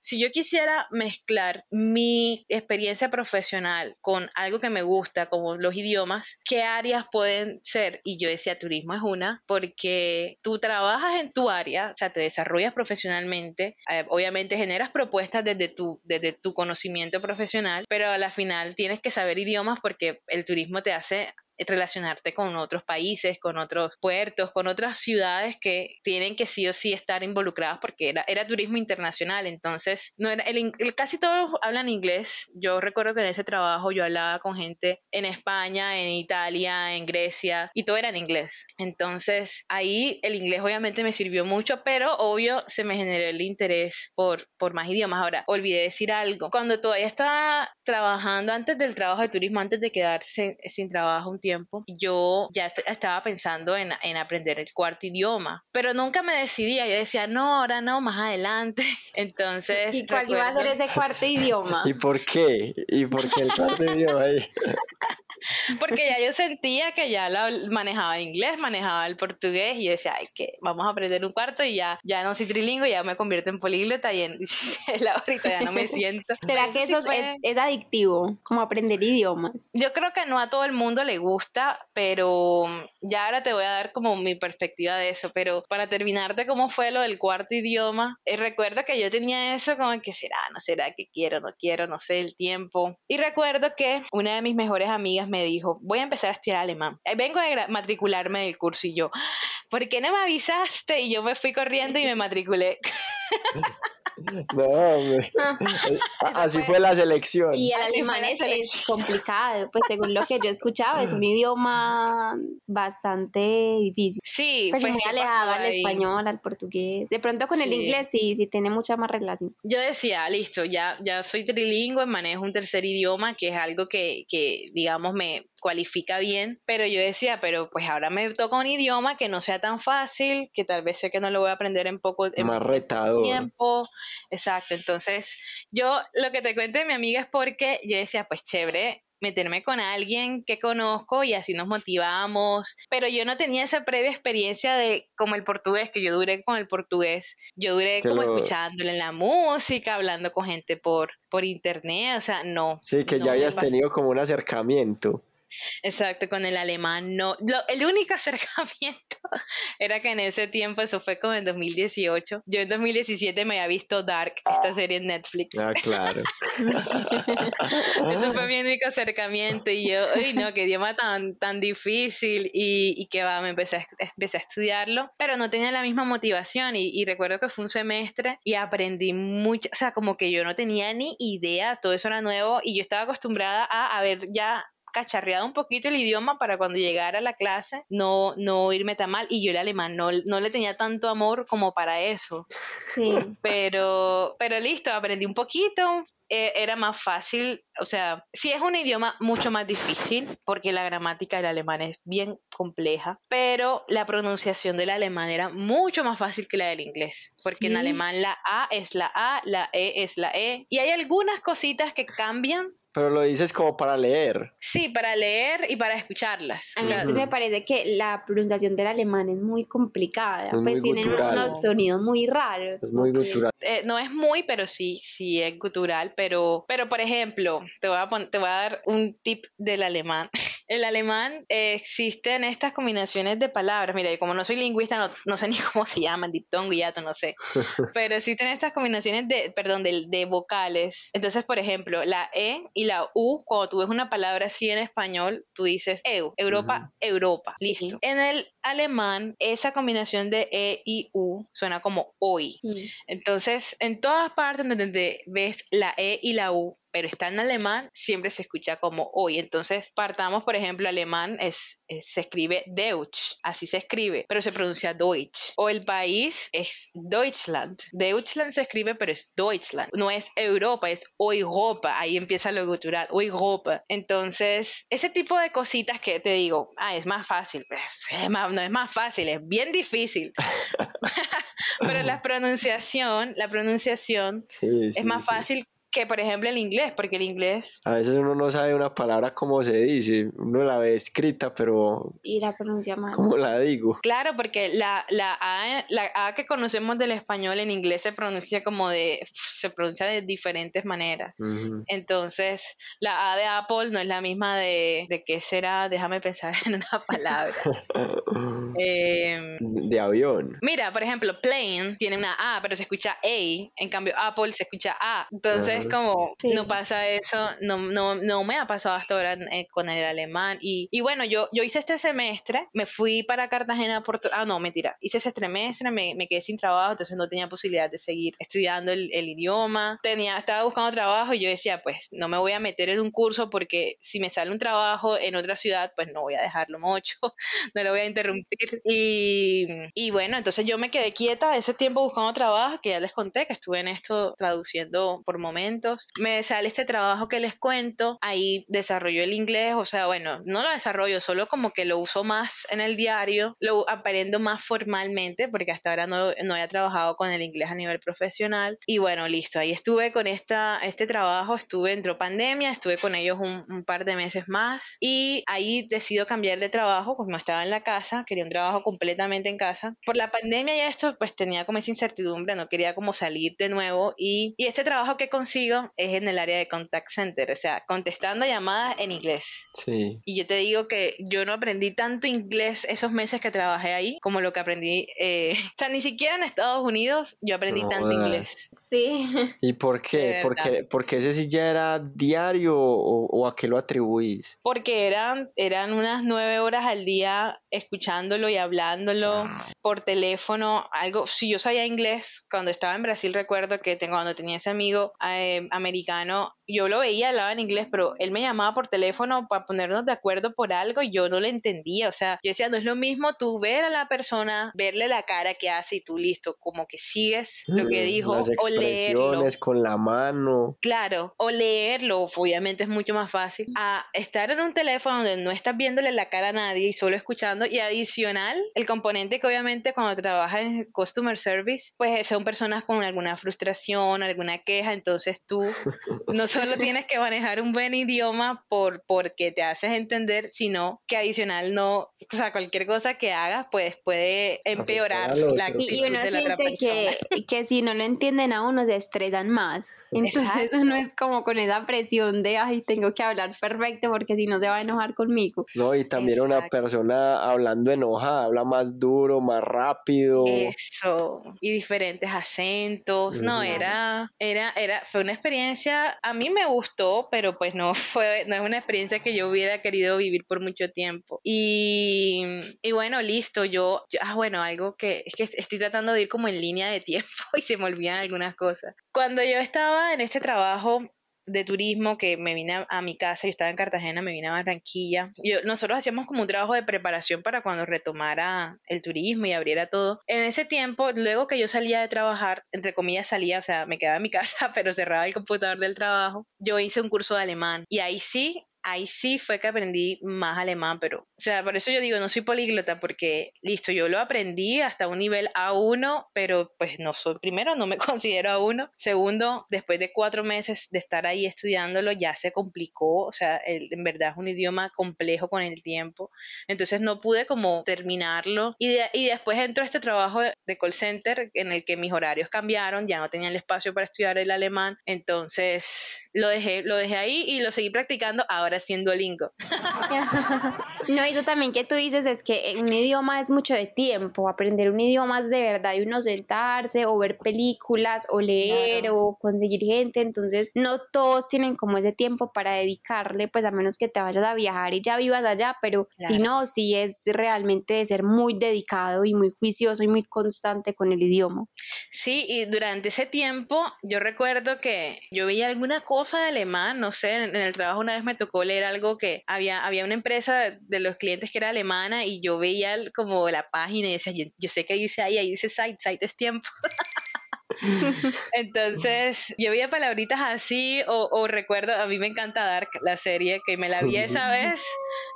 Speaker 1: si yo quisiera mezclar mi experiencia profesional con algo que me gusta, como los idiomas, ¿qué áreas pueden ser? Y yo decía, turismo es una, porque tú trabajas en tu área, o sea, te desarrollas profesionalmente, eh, obviamente generas propuestas desde tu, desde tu conocimiento profesional, pero a la final tienes que saber idiomas porque el turismo te hace relacionarte con otros países, con otros puertos, con otras ciudades que tienen que sí o sí estar involucradas porque era, era turismo internacional. Entonces, no era, el, casi todos hablan inglés. Yo recuerdo que en ese trabajo yo hablaba con gente en España, en Italia, en Grecia y todo era en inglés. Entonces, ahí el inglés obviamente me sirvió mucho, pero obvio se me generó el interés por, por más idiomas. Ahora, olvidé decir algo. Cuando todavía estaba trabajando, antes del trabajo de turismo, antes de quedarse sin trabajo un tiempo, yo ya estaba pensando en, en, aprender el cuarto idioma, pero nunca me decidía, yo decía, no, ahora no, más adelante. Entonces...
Speaker 2: ¿Y cuál iba a ser ese cuarto idioma?
Speaker 3: ¿Y por qué? ¿Y por qué el cuarto idioma ahí?
Speaker 1: Porque ya yo sentía que ya la, manejaba inglés, manejaba el portugués y yo decía, ay, que vamos a aprender un cuarto y ya, ya no soy trilingüe, ya me convierto en políglota y en ahorita ya no me siento.
Speaker 2: ¿Será que eso es, es, adictivo, como aprender idiomas?
Speaker 1: Yo creo que no a todo el mundo le gusta, pero ya ahora te voy a dar como mi perspectiva de eso, pero para terminarte cómo fue lo del cuarto idioma, eh, recuerdo que yo tenía eso como que será, no será que quiero, no quiero, no sé el tiempo. Y recuerdo que una de mis mejores amigas me dijo, voy a empezar a estudiar alemán. Eh, vengo a matricularme del curso y yo, ¿por qué no me avisaste? Y yo me fui corriendo y me matriculé.
Speaker 3: No, hombre. Ah. Así fue la selección.
Speaker 2: Y el alemán es, complicado, pues según lo que yo escuchaba, es un idioma bastante difícil.
Speaker 1: Sí,
Speaker 2: pues muy alejado al español, al portugués. De pronto con el inglés sí, sí tiene mucha más relación.
Speaker 1: Yo decía, listo, ya, ya soy trilingüe, manejo un tercer idioma, que es algo que, que digamos, me cualifica bien, pero yo decía, pero pues ahora me toca un idioma que no sea tan fácil, que tal vez sé que no lo voy a aprender en poco, en
Speaker 3: más retador.
Speaker 1: tiempo. Exacto, entonces yo lo que te cuento de mi amiga es porque yo decía, pues chévere, meterme con alguien que conozco y así nos motivamos. Pero yo no tenía esa previa experiencia de como el portugués, que yo duré con el portugués. Yo duré como escuchándole en la música, hablando con gente por, por internet, o sea, no.
Speaker 3: Sí, que ya habías tenido como un acercamiento.
Speaker 1: Exacto, con el alemán no. el único acercamiento era que en ese tiempo, eso fue como en 2018, yo en 2017 me había visto Dark, esta serie en Netflix.
Speaker 3: Ah, claro.
Speaker 1: eso fue mi único acercamiento y yo, uy, no, qué idioma tan, tan difícil y, y que va, me empecé a, empecé a estudiarlo, pero no tenía la misma motivación y, y recuerdo que fue un semestre y aprendí mucho, o sea, como que yo no tenía ni idea, todo eso era nuevo y yo estaba acostumbrada a, a ver ya cacharreado un poquito el idioma para cuando llegara a la clase no, no irme tan mal. Y yo el alemán no, no le tenía tanto amor como para eso.
Speaker 2: Sí.
Speaker 1: Pero, pero listo, aprendí un poquito. Eh, era más fácil, o sea, sí es un idioma mucho más difícil porque la gramática del alemán es bien compleja, pero la pronunciación del alemán era mucho más fácil que la del inglés, porque en alemán la A es la A, la E es la E, y hay algunas cositas que cambian,
Speaker 3: pero lo dices como para leer.
Speaker 1: Sí, para leer y para escucharlas.
Speaker 2: A mí me parece que la pronunciación del alemán es muy complicada. pues tienen unos sonidos muy raros.
Speaker 3: Es muy gutural.
Speaker 1: Eh, no es muy, pero sí, sí es gutural. Pero, pero por ejemplo, te voy, a te voy a dar un tip del alemán. El alemán eh, existen estas combinaciones de palabras. Mira, como no soy lingüista, no, no sé ni cómo se llaman, diptongo, hiato, no sé. Pero existen estas combinaciones de, perdón, de, de vocales. Entonces, por ejemplo, la E y la U, cuando tú ves una palabra así en español, tú dices EU, Europa, Europa, listo. En el alemán, esa combinación de E y U suena como hoy. Entonces, en todas partes donde ves la E y la U, pero está en alemán, siempre se escucha como hoy. Entonces, partamos, por ejemplo, alemán es, se escribe Deutsch, así se escribe, pero se pronuncia Deutsch. O el país es Deutschland. Deutschland se escribe, pero es Deutschland. No es Europa, es Europa. Ahí empieza lo cultural, Europa. Entonces, ese tipo de cositas que te digo, ah, es más fácil. Pues, no es más fácil, es bien difícil. pero la pronunciación, la pronunciación es más fácil que por ejemplo el inglés, porque el inglés...
Speaker 3: A veces uno no sabe una palabra como se dice, uno la ve escrita, pero...
Speaker 2: Y la pronuncia mal.
Speaker 3: ¿Cómo la digo?
Speaker 1: Claro, porque la, la, a, la A que conocemos del español en inglés se pronuncia como de... se pronuncia de diferentes maneras. Entonces, la A de Apple no es la misma de... ¿De qué será? Déjame pensar en una palabra.
Speaker 3: Em, de avión.
Speaker 1: Mira, por ejemplo, plane tiene una A, pero se escucha A, en cambio Apple se escucha A. Entonces, es como, no pasa eso, no, no, no me ha pasado hasta ahora eh, con el alemán. Y, y, bueno, yo, yo hice este semestre, me fui para Cartagena, por, ah, no, mentira, hice ese semestre, me, me, quedé sin trabajo, entonces no tenía posibilidad de seguir estudiando el, el, idioma. Tenía, estaba buscando trabajo y yo decía, pues no me voy a meter en un curso porque si me sale un trabajo en otra ciudad, pues no voy a dejarlo mucho, no lo voy a interrumpir. Y, y bueno, entonces yo me quedé quieta ese tiempo buscando trabajo, que ya les conté que estuve en esto traduciendo por momentos me sale este trabajo que les cuento, ahí desarrollo el inglés, o sea, bueno, no lo desarrollo, solo como que lo uso más en el diario, lo aprendo más formalmente, porque hasta ahora no, no había trabajado con el inglés a nivel profesional. Y bueno, listo, ahí estuve con esta, este trabajo, estuve, entró pandemia, estuve con ellos un, un par de meses más y ahí decido cambiar de trabajo, pues no estaba en la casa, quería un trabajo completamente en casa. Por la pandemia y esto, pues tenía como esa incertidumbre, no quería como salir de nuevo y, y este trabajo que consigo sigo es en el área de contact center, o sea, contestando llamadas en inglés.
Speaker 3: Sí.
Speaker 1: Y yo te digo que yo no aprendí tanto inglés esos meses que trabajé ahí como lo que aprendí, eh, o sea, ni siquiera en Estados Unidos yo aprendí
Speaker 3: No
Speaker 1: tanto
Speaker 3: jodas.
Speaker 1: inglés.
Speaker 2: Sí.
Speaker 3: ¿Y por qué?
Speaker 1: verdad.
Speaker 3: Porque, porque ese sí ya era diario o, o a qué lo atribuís?
Speaker 1: Porque eran, eran unas nueve horas al día escuchándolo y hablándolo por teléfono. Algo, si yo sabía inglés, cuando estaba en Brasil recuerdo que tengo, cuando tenía ese amigo eh, americano, yo lo veía, hablaba en inglés, pero él me llamaba por teléfono para ponernos de acuerdo por algo y yo no lo entendía. O sea, yo decía, no es lo mismo tú ver a la persona, verle la cara que hace y tú listo, como que sigues lo que dijo
Speaker 3: Las
Speaker 1: o leerlo.
Speaker 3: con la mano.
Speaker 1: Claro, o leerlo, obviamente es mucho más fácil, a estar en un teléfono donde no estás viéndole la cara a nadie y solo escuchando, y adicional, el componente que obviamente cuando trabajas en customer service, pues son personas con alguna frustración, alguna queja, entonces tú no solo tienes que manejar un buen idioma por porque te haces entender, sino que adicional no, o sea, cualquier cosa que hagas, pues puede empeorar
Speaker 3: otro.
Speaker 1: la
Speaker 2: Y,
Speaker 1: actitud
Speaker 2: y uno
Speaker 1: de la otra
Speaker 2: siente
Speaker 1: persona.
Speaker 2: que, que si no lo entienden a uno se estresan más. Entonces
Speaker 1: Exacto.
Speaker 2: uno es como con esa presión de, ay, tengo que hablar perfecto porque si no se va a enojar conmigo.
Speaker 3: No, y también una persona hablando enojada, habla más duro, más rápido.
Speaker 1: Eso, y diferentes acentos. No, era, era, era, fue una experiencia, a mí me gustó, pero pues no fue, no es una experiencia que yo hubiera querido vivir por mucho tiempo. Y, y bueno, listo, yo, yo- ah, bueno, algo que, es que estoy tratando de ir como en línea de tiempo y se me olvidan algunas cosas. Cuando yo estaba en este trabajo, de turismo que me vine a, mi casa, yo estaba en Cartagena, me vine a Barranquilla. Yo, nosotros hacíamos como un trabajo de preparación para cuando retomara el turismo y abriera todo. En ese tiempo, luego que yo salía de trabajar, entre comillas salía, o sea, me quedaba en mi casa, pero cerraba el computador del trabajo, yo hice un curso de alemán y ahí sí ahí sí fue que aprendí más alemán, pero, o sea, por eso yo digo, no soy políglota, porque, listo, yo lo aprendí hasta un nivel A1, pero pues no soy, primero, no me considero A1, segundo, después de cuatro meses de estar ahí estudiándolo, ya se complicó, o sea, el- en verdad es un idioma complejo con el tiempo, entonces no pude como terminarlo, y, de- y después entró este trabajo de call center en el que mis horarios cambiaron, ya no tenía el espacio para estudiar el alemán, entonces lo dejé, lo dejé ahí y lo seguí practicando ahora haciendo Duolingo.
Speaker 2: No, y eso también que tú dices es que un idioma es mucho de tiempo, aprender un idioma es de verdad y uno sentarse o ver películas o leer
Speaker 1: Claro.
Speaker 2: o conseguir gente, entonces no todos tienen como ese tiempo para dedicarle, pues a menos que te vayas a viajar y ya vivas allá, pero si no, sí es realmente de ser muy dedicado y muy juicioso y muy constante con el idioma.
Speaker 1: Sí, y durante ese tiempo yo recuerdo que yo veía alguna cosa de alemán, no sé, en el trabajo una vez me tocó leer algo que había, había una empresa de los clientes que era alemana y yo veía como la página y decía, yo, yo sé que dice ahí, ahí dice site, site es tiempo. Entonces, yo veía palabritas así, o, o recuerdo, a mí me encanta Dark, la serie, que me la vi esa vez,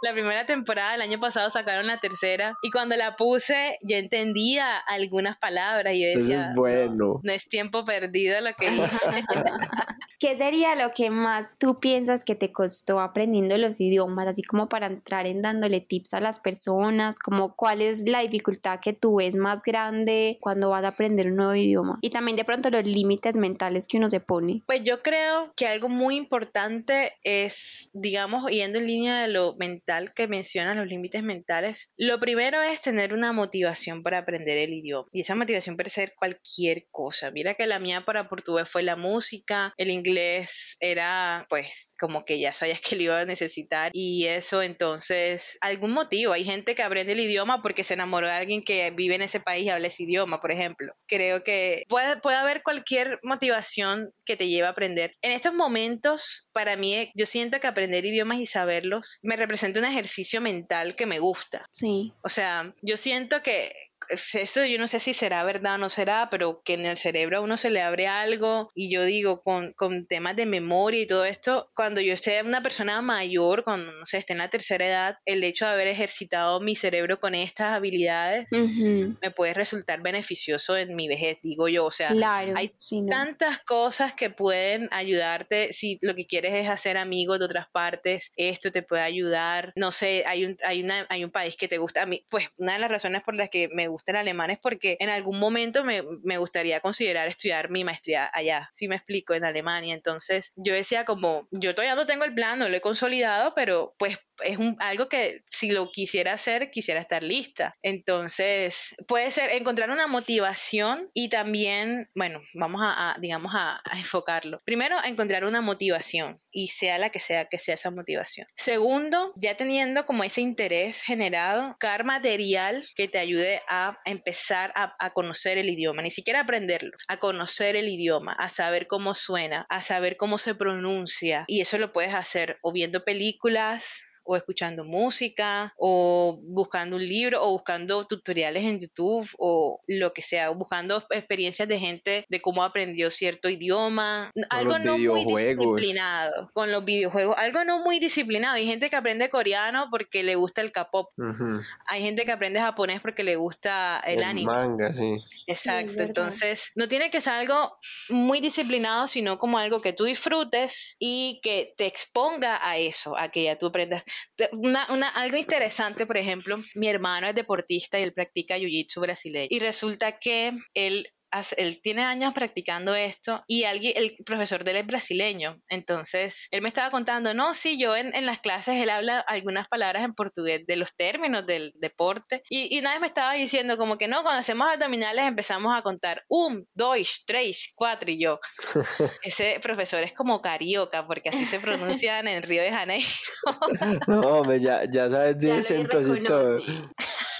Speaker 1: la primera temporada, el año pasado sacaron la tercera, y cuando la puse, yo entendía algunas palabras y yo
Speaker 3: Eso
Speaker 1: decía,
Speaker 3: es bueno.
Speaker 1: no es tiempo perdido lo que hice.
Speaker 2: ¿Qué sería lo que más tú piensas que te costó aprendiendo los idiomas, así como para entrar en dándole tips a las personas, como cuál es la dificultad que tú ves más grande cuando vas a aprender un nuevo idioma? Y también de pronto los límites mentales que uno se pone.
Speaker 1: Pues yo creo que algo muy importante es, digamos, yendo en línea de lo mental que mencionas, los límites mentales. Lo primero es tener una motivación para aprender el idioma. Y esa motivación puede ser cualquier cosa. Mira que la mía para portugués fue la música, el inglés era, pues, como que ya sabías que lo iba a necesitar. Y eso, entonces, algún motivo. Hay gente que aprende el idioma porque se enamoró de alguien que vive en ese país y habla ese idioma, por ejemplo. Creo que puede, puede haber cualquier motivación que te lleve a aprender. En estos momentos, para mí, yo siento que aprender idiomas y saberlos me representa un ejercicio mental que me gusta.
Speaker 2: Sí.
Speaker 1: O sea, yo siento que esto yo no sé si será verdad o no será, pero que en el cerebro a uno se le abre algo y yo digo con, con temas de memoria y todo esto, cuando yo esté una persona mayor, cuando no sé, esté en la tercera edad, el hecho de haber ejercitado mi cerebro con estas habilidades
Speaker 2: Ujú,
Speaker 1: me puede resultar beneficioso en mi vejez, digo yo, o sea,
Speaker 2: Claro.
Speaker 1: hay
Speaker 2: sí, no.
Speaker 1: tantas cosas que pueden ayudarte si lo que quieres es hacer amigos de otras partes, esto te puede ayudar. No sé, hay un, hay una, hay un país que te gusta. A mí, pues una de las razones por las que me gusta el alemán es porque en algún momento me, me gustaría considerar estudiar mi maestría allá, si me explico, en Alemania. Entonces yo decía como, yo todavía no tengo el plan, no lo he consolidado, pero pues es un, algo que si lo quisiera hacer, quisiera estar lista. Entonces, puede ser encontrar una motivación y también, bueno, vamos a, digamos, a, enfocarlo. Primero, encontrar una motivación y sea la que sea que sea esa motivación. Segundo, ya teniendo como ese interés generado, buscar material que te ayude a empezar a, a conocer el idioma, ni siquiera aprenderlo, a conocer el idioma, a saber cómo suena, a saber cómo se pronuncia. Y eso lo puedes hacer o viendo películas, o escuchando música o buscando un libro o buscando tutoriales en YouTube o lo que sea, o buscando experiencias de gente de cómo aprendió cierto idioma, algo no muy disciplinado con los videojuegos, algo no muy disciplinado. Hay gente que aprende coreano porque le gusta el K-pop. Hay gente que aprende japonés porque le gusta el, el anime.
Speaker 3: Manga, sí.
Speaker 1: Exacto, entonces no tiene que ser algo muy disciplinado, sino como algo que tú disfrutes y que te exponga a eso, a que ya tú aprendas una, una, algo interesante, por ejemplo, mi hermano es deportista y él practica jiu-jitsu brasileño. Y resulta que él él tiene años practicando esto y alguien, el profesor de él es brasileño. Entonces, él me estaba contando, no, sí, yo en, en las clases él habla algunas palabras en portugués de los términos del deporte. Y, y una vez me estaba diciendo como que no, cuando hacemos abdominales empezamos a contar un, dos, tres, cuatro y yo. Ese profesor es como carioca porque así se pronuncian en Río de Janeiro.
Speaker 3: no, ya, ya sabes y todo.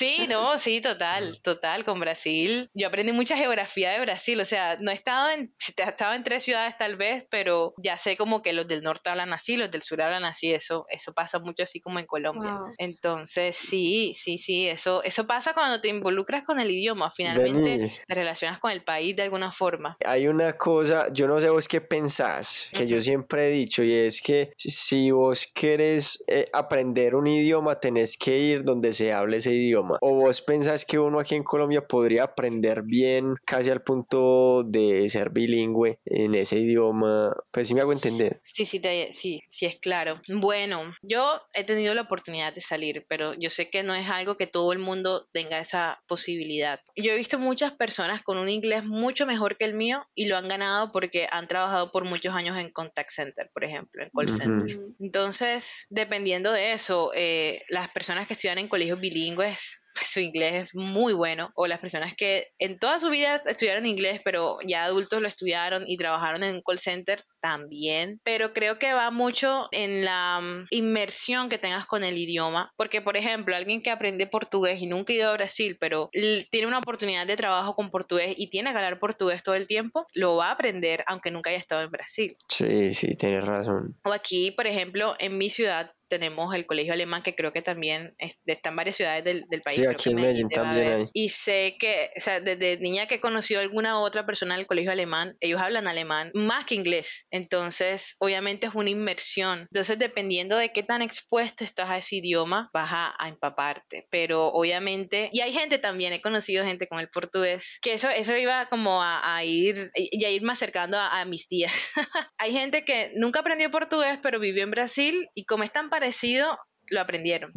Speaker 1: Sí, no, sí, total, total, con Brasil. Yo aprendí mucha geografía de Brasil, o sea, no he estado en, he estado en tres ciudades tal vez, pero ya sé como que los del norte hablan así, los del sur hablan así, eso, eso pasa mucho así como en Colombia. Entonces, sí, sí, sí, eso, eso pasa cuando te involucras con el idioma, finalmente te relacionas con el país de alguna forma.
Speaker 3: Hay una cosa, yo no sé vos qué pensás, que yo siempre he dicho, y es que si vos querés eh, aprender un idioma, tenés que ir donde se hable ese idioma. ¿O vos pensás que uno aquí en Colombia podría aprender bien casi al punto de ser bilingüe en ese idioma? Pues sí me hago entender.
Speaker 1: Sí, sí, sí, sí es claro. Bueno, yo he tenido la oportunidad de salir, pero yo sé que no es algo que todo el mundo tenga esa posibilidad. Yo he visto muchas personas con un inglés mucho mejor que el mío y lo han ganado porque han trabajado por muchos años en contact center, por ejemplo, en call center. Entonces, dependiendo de eso, eh, las personas que estudian en colegios bilingües su inglés es muy bueno, o las personas que en toda su vida estudiaron inglés, pero ya adultos lo estudiaron y trabajaron en call center también, pero creo que va mucho en la mm, inmersión que tengas con el idioma, porque por ejemplo, alguien que aprende portugués y nunca ha ido a Brasil, pero tiene una oportunidad de trabajo con portugués y tiene que hablar portugués todo el tiempo, lo va a aprender aunque nunca haya estado en Brasil.
Speaker 3: Sí, sí, tienes razón.
Speaker 1: O aquí, por ejemplo, en mi ciudad tenemos el colegio alemán que creo que también está en varias ciudades del, país.
Speaker 3: Sí, aquí en Medellín también hay.
Speaker 1: Y sé que, o sea, desde niña que he conocido a alguna otra persona del colegio alemán, ellos hablan alemán más que inglés. Entonces, obviamente es una inmersión. Entonces, dependiendo de qué tan expuesto estás a ese idioma, vas a, empaparte. Pero obviamente, y hay gente también, he conocido gente con el portugués, que eso, eso iba como a, ir, y a ir más acercando a, a mis días. hay gente que nunca aprendió portugués, pero vivió en Brasil y como están parecido, lo aprendieron.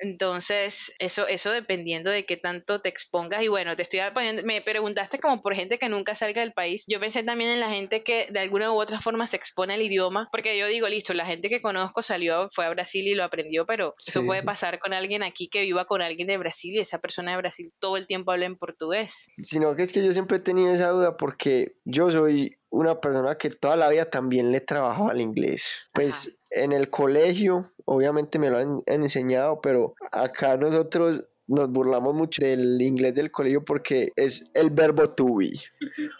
Speaker 1: Entonces, eso, eso dependiendo de qué tanto te expongas. Y bueno, te estoy poniendo, me preguntaste como por gente que nunca salga del país. Yo pensé también en la gente que de alguna u otra forma se expone al idioma, porque yo digo, listo, la gente que conozco salió, fue a Brasil y lo aprendió, pero eso puede pasar con alguien aquí que viva con alguien de Brasil y esa persona de Brasil todo el tiempo habla en portugués.
Speaker 3: Sino que es que yo siempre he tenido esa duda porque yo soy una persona que toda la vida también le trabajó al inglés. Pues en el colegio, obviamente me lo han, enseñado, pero acá nosotros nos burlamos mucho del inglés del colegio porque es el verbo to be.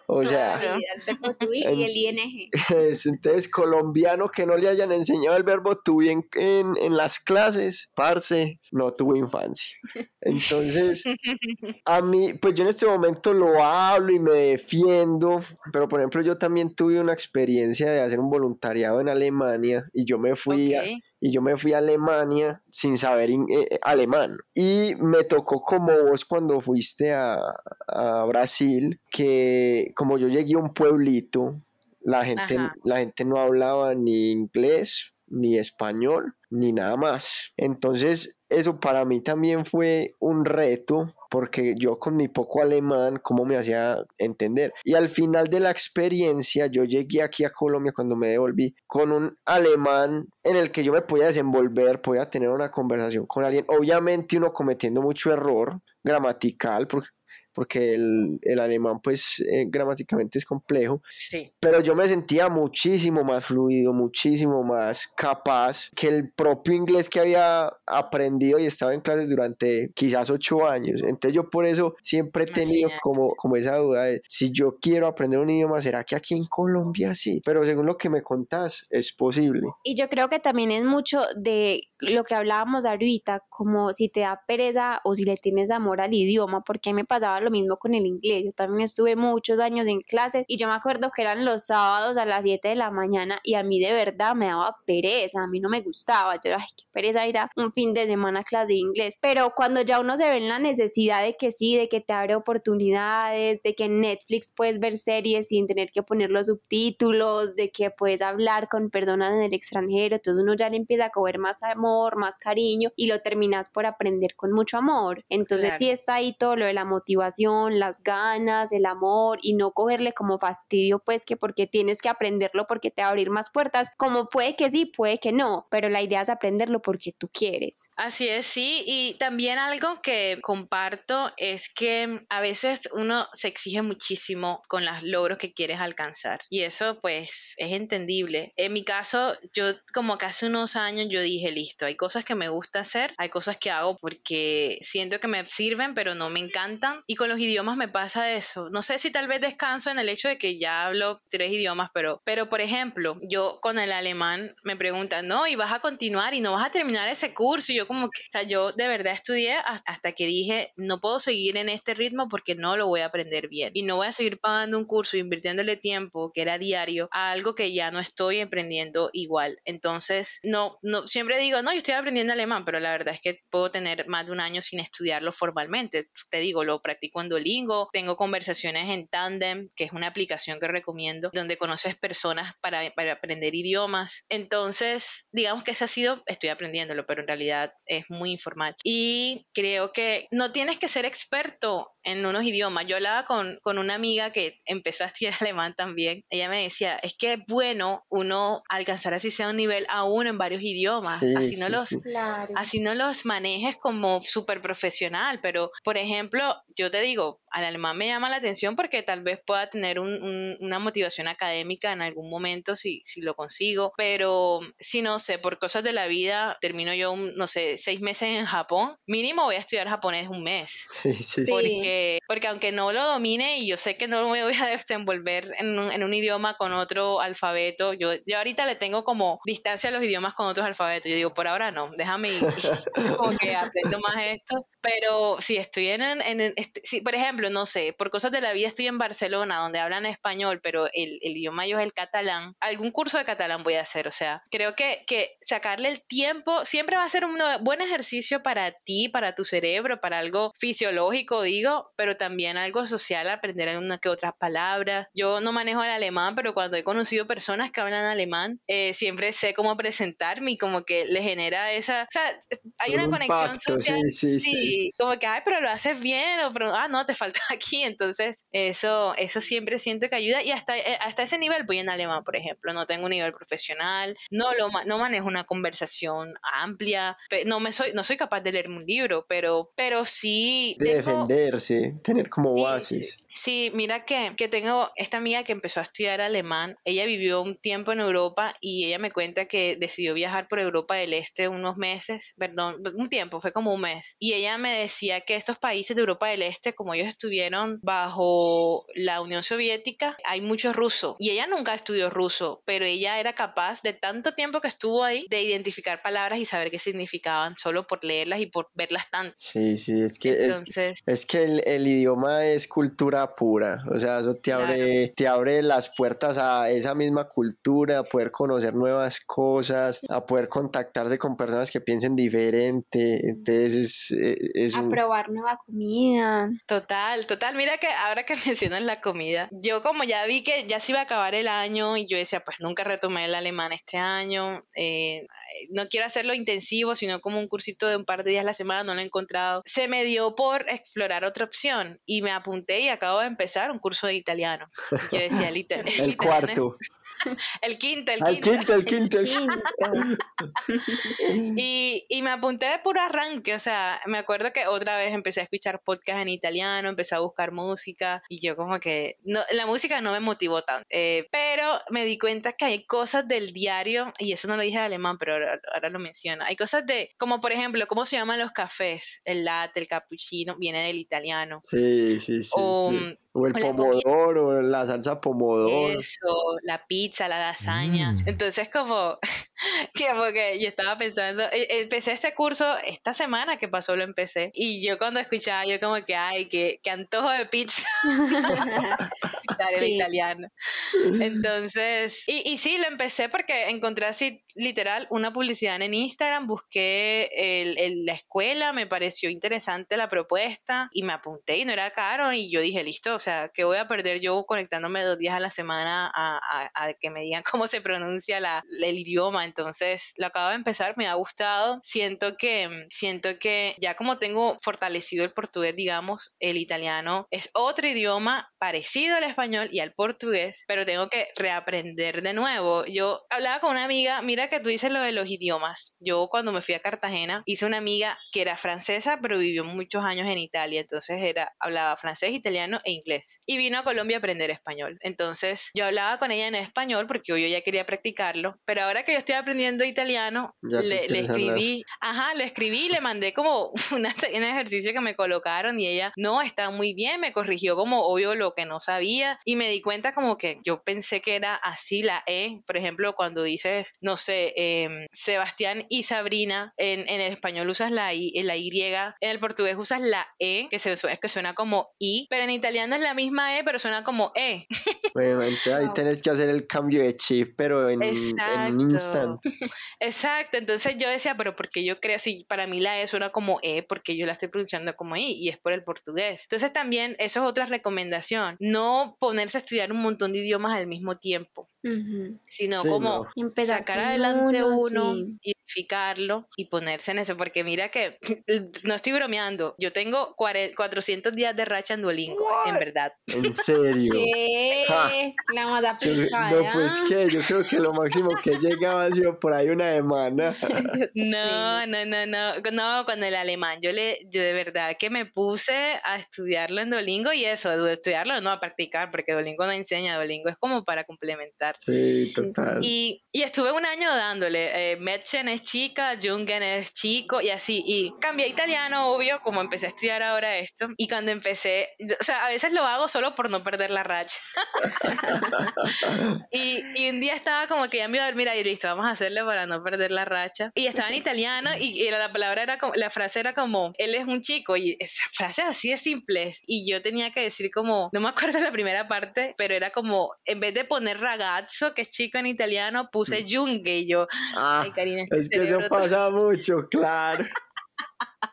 Speaker 3: O sea,
Speaker 2: el verbo to be y el ing.
Speaker 3: entonces, colombiano que no le hayan enseñado el verbo to be en, en, las clases, parce, no tuvo infancia. Entonces, a mí, pues yo en este momento lo hablo y me defiendo, pero por ejemplo, yo también tuve una experiencia de hacer un voluntariado en Alemania y yo me fui a y yo me fui a Alemania sin saber eh, eh, alemán. Y me tocó como vos cuando fuiste a, a, Brasil, que como yo llegué a un pueblito, la gente, la gente no hablaba ni inglés ni español ni nada más. Entonces eso para mí también fue un reto porque yo con mi poco alemán, ¿cómo me hacía entender? Y al final de la experiencia, yo llegué aquí a Colombia cuando me devolví con un alemán en el que yo me podía desenvolver, podía tener una conversación con alguien, obviamente uno cometiendo mucho error gramatical, porque porque el, el alemán pues eh, gramáticamente es complejo,
Speaker 1: sí.
Speaker 3: pero yo me sentía muchísimo más fluido, muchísimo más capaz que el propio inglés que había aprendido y estaba en clases durante quizás ocho años. Entonces yo por eso siempre he tenido como, como esa duda de si yo quiero aprender un idioma, ¿será que aquí en Colombia sí? Pero según lo que me contás, es posible.
Speaker 2: Y yo creo que también es mucho de lo que hablábamos ahorita, como si te da pereza o si le tienes amor al idioma, porque me pasaba lo mismo con el inglés. Yo también estuve muchos años en clases y yo me acuerdo que eran los sábados a las 7 de la mañana y a mí de verdad me daba pereza, a mí no me gustaba. Yo era, ay, qué pereza ir a un fin de semana a clase de inglés. Pero cuando ya uno se ve en la necesidad de que sí, de que te abre oportunidades, de que en Netflix puedes ver series sin tener que poner los subtítulos, de que puedes hablar con personas en el extranjero, entonces uno ya le empieza a coger más amor, más cariño y lo terminas por aprender con mucho amor. Entonces claro. sí está ahí todo lo de la motivación las ganas, el amor y no cogerle como fastidio, pues que porque tienes que aprenderlo porque te va a abrir más puertas, como puede que sí, puede que no, pero la idea es aprenderlo porque tú quieres.
Speaker 1: Así es, sí, y también algo que comparto es que a veces uno se exige muchísimo con los logros que quieres alcanzar y eso pues es entendible. En mi caso, yo como que hace unos años yo dije, listo, hay cosas que me gusta hacer, hay cosas que hago porque siento que me sirven, pero no me encantan y con los idiomas me pasa eso. No sé si tal vez descanso en el hecho de que ya hablo tres idiomas, pero, pero por ejemplo, yo con el alemán me preguntan, no, y vas a continuar y no vas a terminar ese curso. Y yo como que, o sea, yo de verdad estudié hasta que dije, no puedo seguir en este ritmo porque no lo voy a aprender bien. Y no voy a seguir pagando un curso, invirtiéndole tiempo, que era diario, a algo que ya no estoy aprendiendo igual. Entonces, no, no, siempre digo, no, yo estoy aprendiendo alemán, pero la verdad es que puedo tener más de un año sin estudiarlo formalmente. Te digo, lo practico en Duolingo, tengo conversaciones en Tandem, que es una aplicación que recomiendo, donde conoces personas para, para aprender idiomas. Entonces, digamos que ese ha sido, estoy aprendiéndolo, pero en realidad es muy informal. Y creo que no tienes que ser experto en unos idiomas. Yo hablaba con, con una amiga que empezó a estudiar alemán también. Ella me decía, es que es bueno uno alcanzar así sea un nivel aún en varios idiomas,
Speaker 3: Sí,
Speaker 1: así, no
Speaker 3: sí,
Speaker 1: los,
Speaker 3: sí.
Speaker 2: Claro.
Speaker 1: así no los manejes como súper profesional, pero por ejemplo, yo te digo, al alemán me llama la atención porque tal vez pueda tener un- un- una motivación académica en algún momento si, si lo consigo, pero si no sé, por cosas de la vida, termino yo, un, no sé, seis meses en Japón, mínimo voy a estudiar japonés un mes.
Speaker 3: Sí, sí, sí.
Speaker 2: Sí.
Speaker 1: Porque, porque aunque no lo domine y yo sé que no me voy a desenvolver en un, en un idioma con otro alfabeto, yo, yo ahorita le tengo como distancia a los idiomas con otros alfabetos. Yo digo, por ahora no, déjame ir, como que aprendo más esto. Pero si estoy en, en, en- este- si, por ejemplo, no sé, por cosas de la vida estoy en Barcelona donde hablan español, pero el, el idioma yo es el catalán, algún curso de catalán voy a hacer. O sea, creo que, que sacarle el tiempo siempre va a ser un buen ejercicio para ti, para tu cerebro, para algo fisiológico, digo, pero también algo social, aprender una que otras palabras. Yo no manejo el alemán, pero cuando he conocido personas que hablan alemán, eh, siempre sé cómo presentarme y como que le genera esa, o sea, hay una
Speaker 3: Un
Speaker 1: conexión
Speaker 3: pacto,
Speaker 1: social.
Speaker 3: sí, sí, sí.
Speaker 1: como que, ay, pero lo haces bien, o pero, ah, no, te falta aquí. Entonces, eso, eso siempre siento que ayuda. Y hasta, eh, hasta ese nivel voy en alemán, por ejemplo. No tengo un nivel profesional, no, lo, no manejo una conversación amplia, no, me soy, no soy capaz de leer un libro, pero, pero sí.
Speaker 3: De
Speaker 1: tengo-
Speaker 3: defenderse, tener como
Speaker 1: Sí,
Speaker 3: bases.
Speaker 1: Sí, mira que, que tengo esta amiga que empezó a estudiar alemán. Ella vivió un tiempo en Europa y ella me cuenta que decidió viajar por Europa del Este unos meses, perdón, un tiempo, fue como un mes. Y ella me decía que estos países de Europa del Este, como ellos estuvieron bajo la Unión Soviética, hay mucho ruso. Y ella nunca estudió ruso, pero ella era capaz de tanto tiempo que estuvo ahí de identificar palabras y saber qué significaban solo por leerlas y por verlas tanto.
Speaker 3: Sí, sí, es que es,
Speaker 1: Entonces,
Speaker 3: es que el, el idioma es cultura pura, o sea, eso te abre, te abre las puertas a esa misma cultura, a poder conocer nuevas cosas, a poder contactarse con personas que piensen diferente, entonces es, eh, es
Speaker 2: A
Speaker 3: un...
Speaker 2: probar nueva comida.
Speaker 1: Total, total. Mira que ahora que mencionas la comida, yo como ya vi que ya se iba a acabar el año y yo decía, pues nunca retomé el alemán este año, eh, no quiero hacerlo intensivo, sino como un cursito de un par de días a la semana, no lo he encontrado. Se me dio por explorar otra opción y me apunté y acabo de empezar un curso de italiano. Yo decía, el,
Speaker 3: el cuarto.
Speaker 1: El quinto, el
Speaker 3: quinto. El quinto, el quinto.
Speaker 1: y, y me apunté de puro arranque, o sea, me acuerdo que otra vez empecé a escuchar podcast en italiano, empecé a buscar música y yo como que, no, la música no me motivó tanto, eh, pero me di cuenta que hay cosas del diario, y eso no lo dije de alemán, pero ahora, lo menciono, hay cosas de, como por ejemplo, ¿cómo se llaman los cafés? El latte, el cappuccino, viene del italiano.
Speaker 3: Sí, sí, sí. O, o el pomodoro, la, salsa pomodoro.
Speaker 1: Eso, la pizza, la lasaña. Mm. Entonces, como que porque yo estaba pensando, e, empecé este curso esta semana que pasó, lo empecé. Y yo cuando escuchaba, yo como que, ay, que, que antojo de pizza. italiano. Entonces, y, y sí, lo empecé porque encontré así, literal, una publicidad en Instagram, busqué el, la escuela, me pareció interesante la propuesta y me apunté y no era caro y yo dije, listo, o sea, que voy a perder yo conectándome dos días a la semana a, a, que me digan cómo se pronuncia la, el idioma? Entonces, lo acabo de empezar, me ha gustado, siento que, siento que ya como tengo fortalecido el portugués, digamos, el italiano es otro idioma parecido al español y al portugués, pero tengo que reaprender de nuevo. Yo hablaba con una amiga, mira que tú dices lo de los idiomas. Yo cuando me fui a Cartagena hice una amiga que era francesa, pero vivió muchos años en Italia, entonces era hablaba francés, italiano e inglés. Y vino a Colombia a aprender español. Entonces yo hablaba con ella en español porque yo ya quería practicarlo, pero ahora que yo estoy aprendiendo italiano, le, escribí, ajá, le escribí, le mandé como un ejercicio que me colocaron y ella, no, está muy bien, me corrigió como obvio lo que no sabía y me di cuenta como que yo pensé que era así la E, por ejemplo, cuando dices, no sé, em, Sebastián y Sabrina, en, en, el español usas la I, la Y, en el portugués usas la E, que, se, que suena como I, pero en italiano es la misma E, pero suena como E.
Speaker 3: Obviamente, ahí tenés que hacer el cambio de chip, pero en, en instant.
Speaker 1: Exacto, entonces yo decía, pero porque yo creo así, para mí la E suena como E, porque yo la estoy pronunciando como I, y es por el portugués. Entonces también, eso es otra recomendación, no ponerse a estudiar un montón de idiomas al mismo tiempo sino como sacar adelante uno, identificarlo y ponerse en eso, porque mira que no estoy bromeando, yo tengo 400 días de racha en Duolingo, en verdad.
Speaker 3: ¿En serio?
Speaker 2: ¿Qué? La
Speaker 3: No, pues que yo creo que lo máximo que llegaba ha sido por ahí una semana.
Speaker 1: no, no, no, no, no, con el alemán, yo le, yo de verdad que me puse a estudiarlo en Duolingo y eso, de estudiarlo, no a practicar, porque Duolingo no enseña, Duolingo es como para complementar
Speaker 3: Sí, total.
Speaker 1: Y, y estuve un año dándole. Eh, Metchen es chica, Jungen es chico y así. Y cambié a italiano, obvio, como empecé a estudiar ahora esto. Y cuando empecé, o sea, a veces lo hago solo por no perder la racha. y, y, un día estaba como que ya me iba a dormir ahí, listo, vamos a hacerle para no perder la racha. Y estaba en italiano y, la palabra era como, la frase era como, él es un chico. Y esa frase así de simples. Y yo tenía que decir como, no me acuerdo la primera parte, pero era como, en vez de poner ragazzo, que es chico en italiano, puse Junge y yo,
Speaker 3: ah, ay, Karina, este es que eso pasa mucho, claro.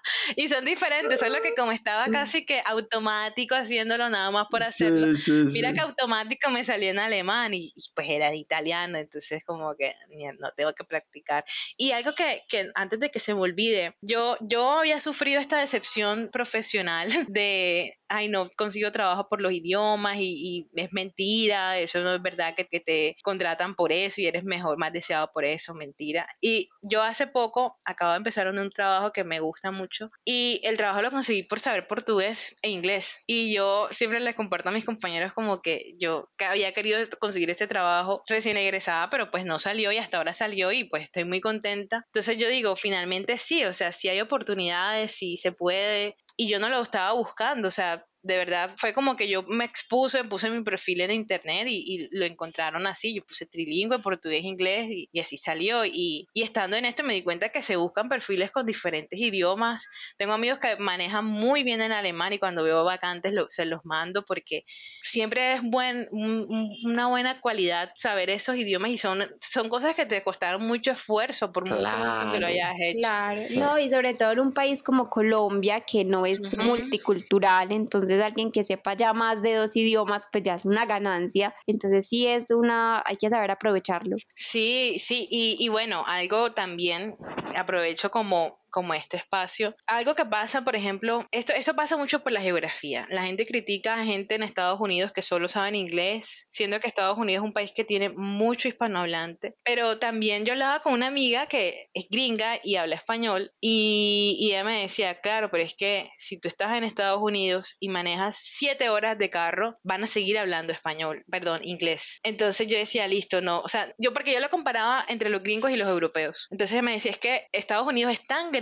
Speaker 1: y son diferentes, solo que como estaba casi que automático haciéndolo nada más por hacerlo, mira que automático me salió en alemán y, pues era en italiano, entonces como que no tengo que practicar. Y algo que, que, antes de que se me olvide, yo, yo había sufrido esta decepción profesional de, ay no, consigo trabajo por los idiomas y, es mentira, eso no es verdad que, que te contratan por eso y eres mejor, más deseado por eso, mentira. Y yo hace poco acabo de empezar un trabajo que me gusta mucho y el trabajo lo conseguí por saber portugués e inglés. Y yo siempre les comparto a mis compañeros como que yo había querido conseguir este trabajo recién egresada, pero pues no salió y hasta ahora salió y pues estoy muy contenta. Entonces yo digo, finalmente sí, o sea, si hay oportunidades, si se puede. Y yo no lo estaba buscando, o sea, de verdad fue como que yo me expuse, puse mi perfil en internet y, lo encontraron así. Yo puse trilingüe, portugués, inglés y, así salió. Y, y, estando en esto me di cuenta que se buscan perfiles con diferentes idiomas. Tengo amigos que manejan muy bien el alemán y cuando veo vacantes se los mando porque siempre es buen, una buena cualidad saber esos idiomas y son, son cosas que te costaron mucho esfuerzo por mucho que lo hayas hecho.
Speaker 2: Claro, no, y sobre todo en un país como Colombia que no es multicultural, entonces alguien que sepa ya más de dos idiomas, pues ya es una ganancia. Entonces sí es una, hay que saber aprovecharlo.
Speaker 1: Sí, sí, y bueno, algo también aprovecho como como este espacio. Algo que pasa, por ejemplo, esto, eso pasa mucho por la geografía. La gente critica a gente en Estados Unidos que solo saben inglés, siendo que Estados Unidos es un país que tiene mucho hispanohablante. Pero también yo hablaba con una amiga que es gringa y habla español y, y ella me decía, claro, pero es que si tú estás en Estados Unidos y manejas siete horas de carro, van a seguir hablando español, perdón, inglés. Entonces yo decía, listo, no, o sea, yo porque yo lo comparaba entre los gringos y los europeos. Entonces ella me decía, es que Estados Unidos es tan grande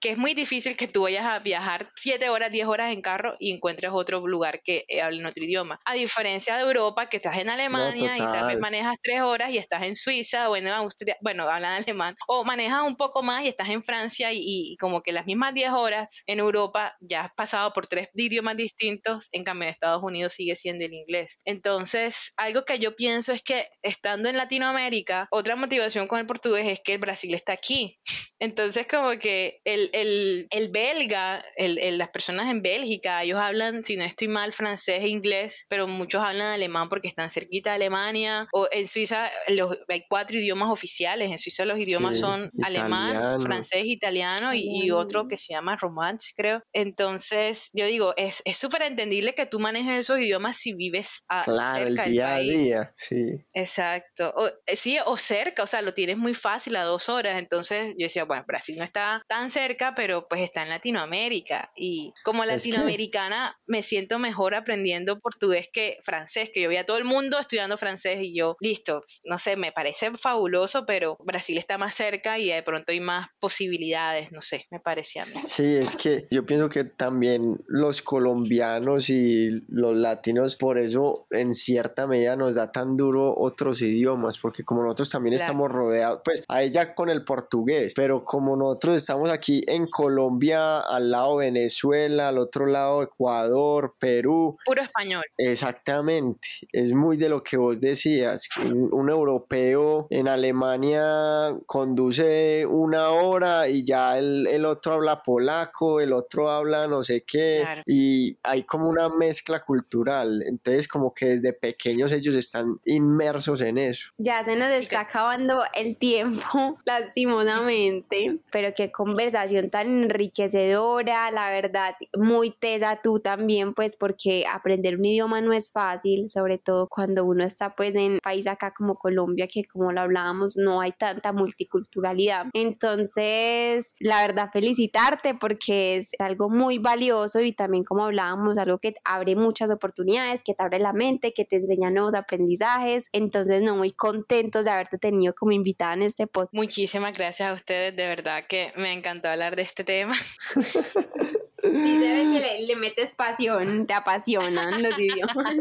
Speaker 1: que es muy difícil que tú vayas a viajar 7 horas, 10 horas en carro y encuentres otro lugar que eh, hable en otro idioma. A diferencia de Europa, que estás en Alemania y tal vez manejas 3 horas y estás en Suiza o en Austria, bueno, hablan alemán, o manejas un poco más y estás en Francia y, como que las mismas 10 horas en Europa ya has pasado por tres idiomas distintos, en cambio en Estados Unidos sigue siendo el inglés. Entonces, algo que yo pienso es que estando en Latinoamérica, otra motivación con el portugués es que el Brasil está aquí. Entonces, como que el, el, belga, el, las personas en Bélgica, ellos hablan, si no estoy mal, francés e inglés, pero muchos hablan alemán porque están cerquita de Alemania. O en Suiza los, hay cuatro idiomas oficiales. En Suiza los idiomas son alemán, francés, italiano y, otro que se llama romance, creo. Entonces, yo digo, es súper entendible que tú manejes esos idiomas si vives a, cerca del país. día, sí. Exacto. O, sí, o cerca, o sea, lo tienes muy fácil a dos horas. Entonces, yo decía, bueno, Brasil no está tan cerca, pero pues está en Latinoamérica. Y como latinoamericana me siento mejor aprendiendo portugués que francés, que yo veía a todo el mundo estudiando francés y yo, listo, no sé, me parece fabuloso, pero Brasil está más cerca y de pronto hay más posibilidades, no sé, me parece a mí.
Speaker 3: Sí, es que yo pienso que también los colombianos y los latinos por eso en cierta medida nos da tan duro otros idiomas, porque como nosotros también estamos rodeados, pues a ella con el portugués, pero como nosotros estamos aquí en Colombia, al lado Venezuela, al otro lado Ecuador, Perú.
Speaker 1: Puro español.
Speaker 3: Exactamente, es muy de lo que vos decías. Un, europeo en Alemania conduce una hora y ya el, otro habla polaco, el otro habla no sé qué, y hay como una mezcla cultural. Entonces como que desde pequeños ellos están inmersos en eso.
Speaker 2: Ya se nos está acabando el tiempo, lastimosamente, pero que conversación tan enriquecedora, la verdad, muy tesa tú también, pues porque aprender un idioma no es fácil, sobre todo cuando uno está pues en país acá como Colombia, que como lo hablábamos, no hay tanta multiculturalidad. Entonces, la verdad, felicitarte porque es algo muy valioso y también como hablábamos, algo que abre muchas oportunidades, que te abre la mente, que te enseña nuevos aprendizajes. Entonces, no, muy contentos de haberte tenido como invitada en este podcast.
Speaker 1: Muchísimas gracias a ustedes, de verdad que me encantó hablar de este tema.
Speaker 2: Sí, se ve que le, metes pasión, te apasionan los idiomas.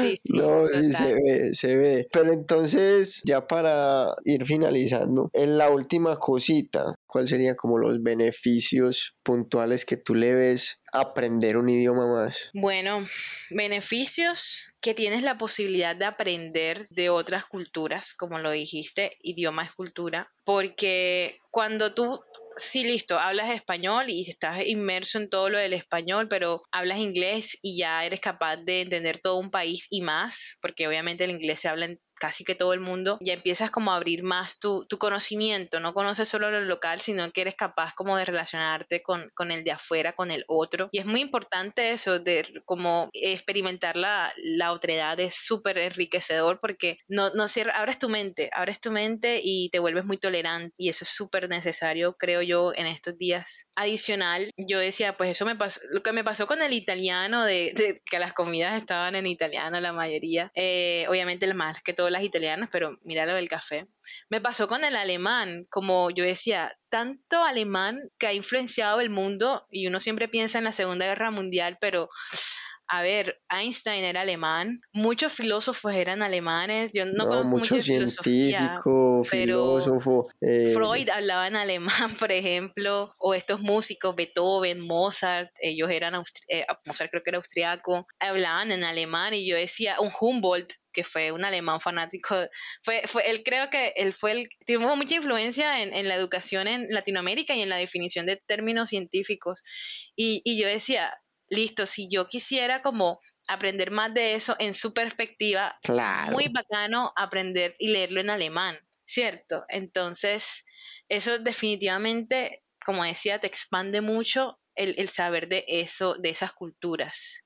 Speaker 3: Sí, sí, no, sí, se ve, se ve. Pero entonces, ya para ir finalizando, en la última cosita, ¿cuáles serían como los beneficios puntuales que tú le ves aprender un idioma más?
Speaker 1: Bueno, beneficios que tienes la posibilidad de aprender de otras culturas, como lo dijiste, idioma es cultura, porque cuando tú sí, listo, hablas español y estás inmerso en todo lo del español, pero hablas inglés y ya eres capaz de entender todo un país y más, porque obviamente el inglés se habla en casi que todo el mundo, ya empiezas como a abrir más tu, conocimiento, no conoces solo lo local, sino que eres capaz como de relacionarte con, con el de afuera, con el otro. Y es muy importante eso, de como experimentar la, la otredad es súper enriquecedor porque no, no cierra, abres tu mente, abres tu mente y te vuelves muy tolerante y eso es súper necesario, creo yo, en estos días. Adicional, yo decía, pues eso me pasó, lo que me pasó con el italiano, de, que las comidas estaban en italiano la mayoría, eh, obviamente el más que todas las italianas, pero mira lo del café. Me pasó con el alemán, como yo decía, tanto alemán que ha influenciado el mundo y uno siempre piensa en la Segunda Guerra Mundial, pero a ver, Einstein era alemán, muchos filósofos eran alemanes, yo no, conozco mucho pero filósofo, eh, Freud hablaba en alemán, por ejemplo, o estos músicos, Beethoven, Mozart, ellos eran, eh, Mozart creo que era austriaco, hablaban en alemán y yo decía, un Humboldt, que fue un alemán fanático, fue, fue, él creo que él fue el, tuvo mucha influencia en, en la educación en Latinoamérica y en la definición de términos científicos. Y, y yo decía, listo, si yo quisiera como aprender más de eso en su perspectiva, muy bacano aprender y leerlo en alemán, ¿cierto? Entonces, eso definitivamente, como decía, te expande mucho el, el saber de eso, de esas culturas.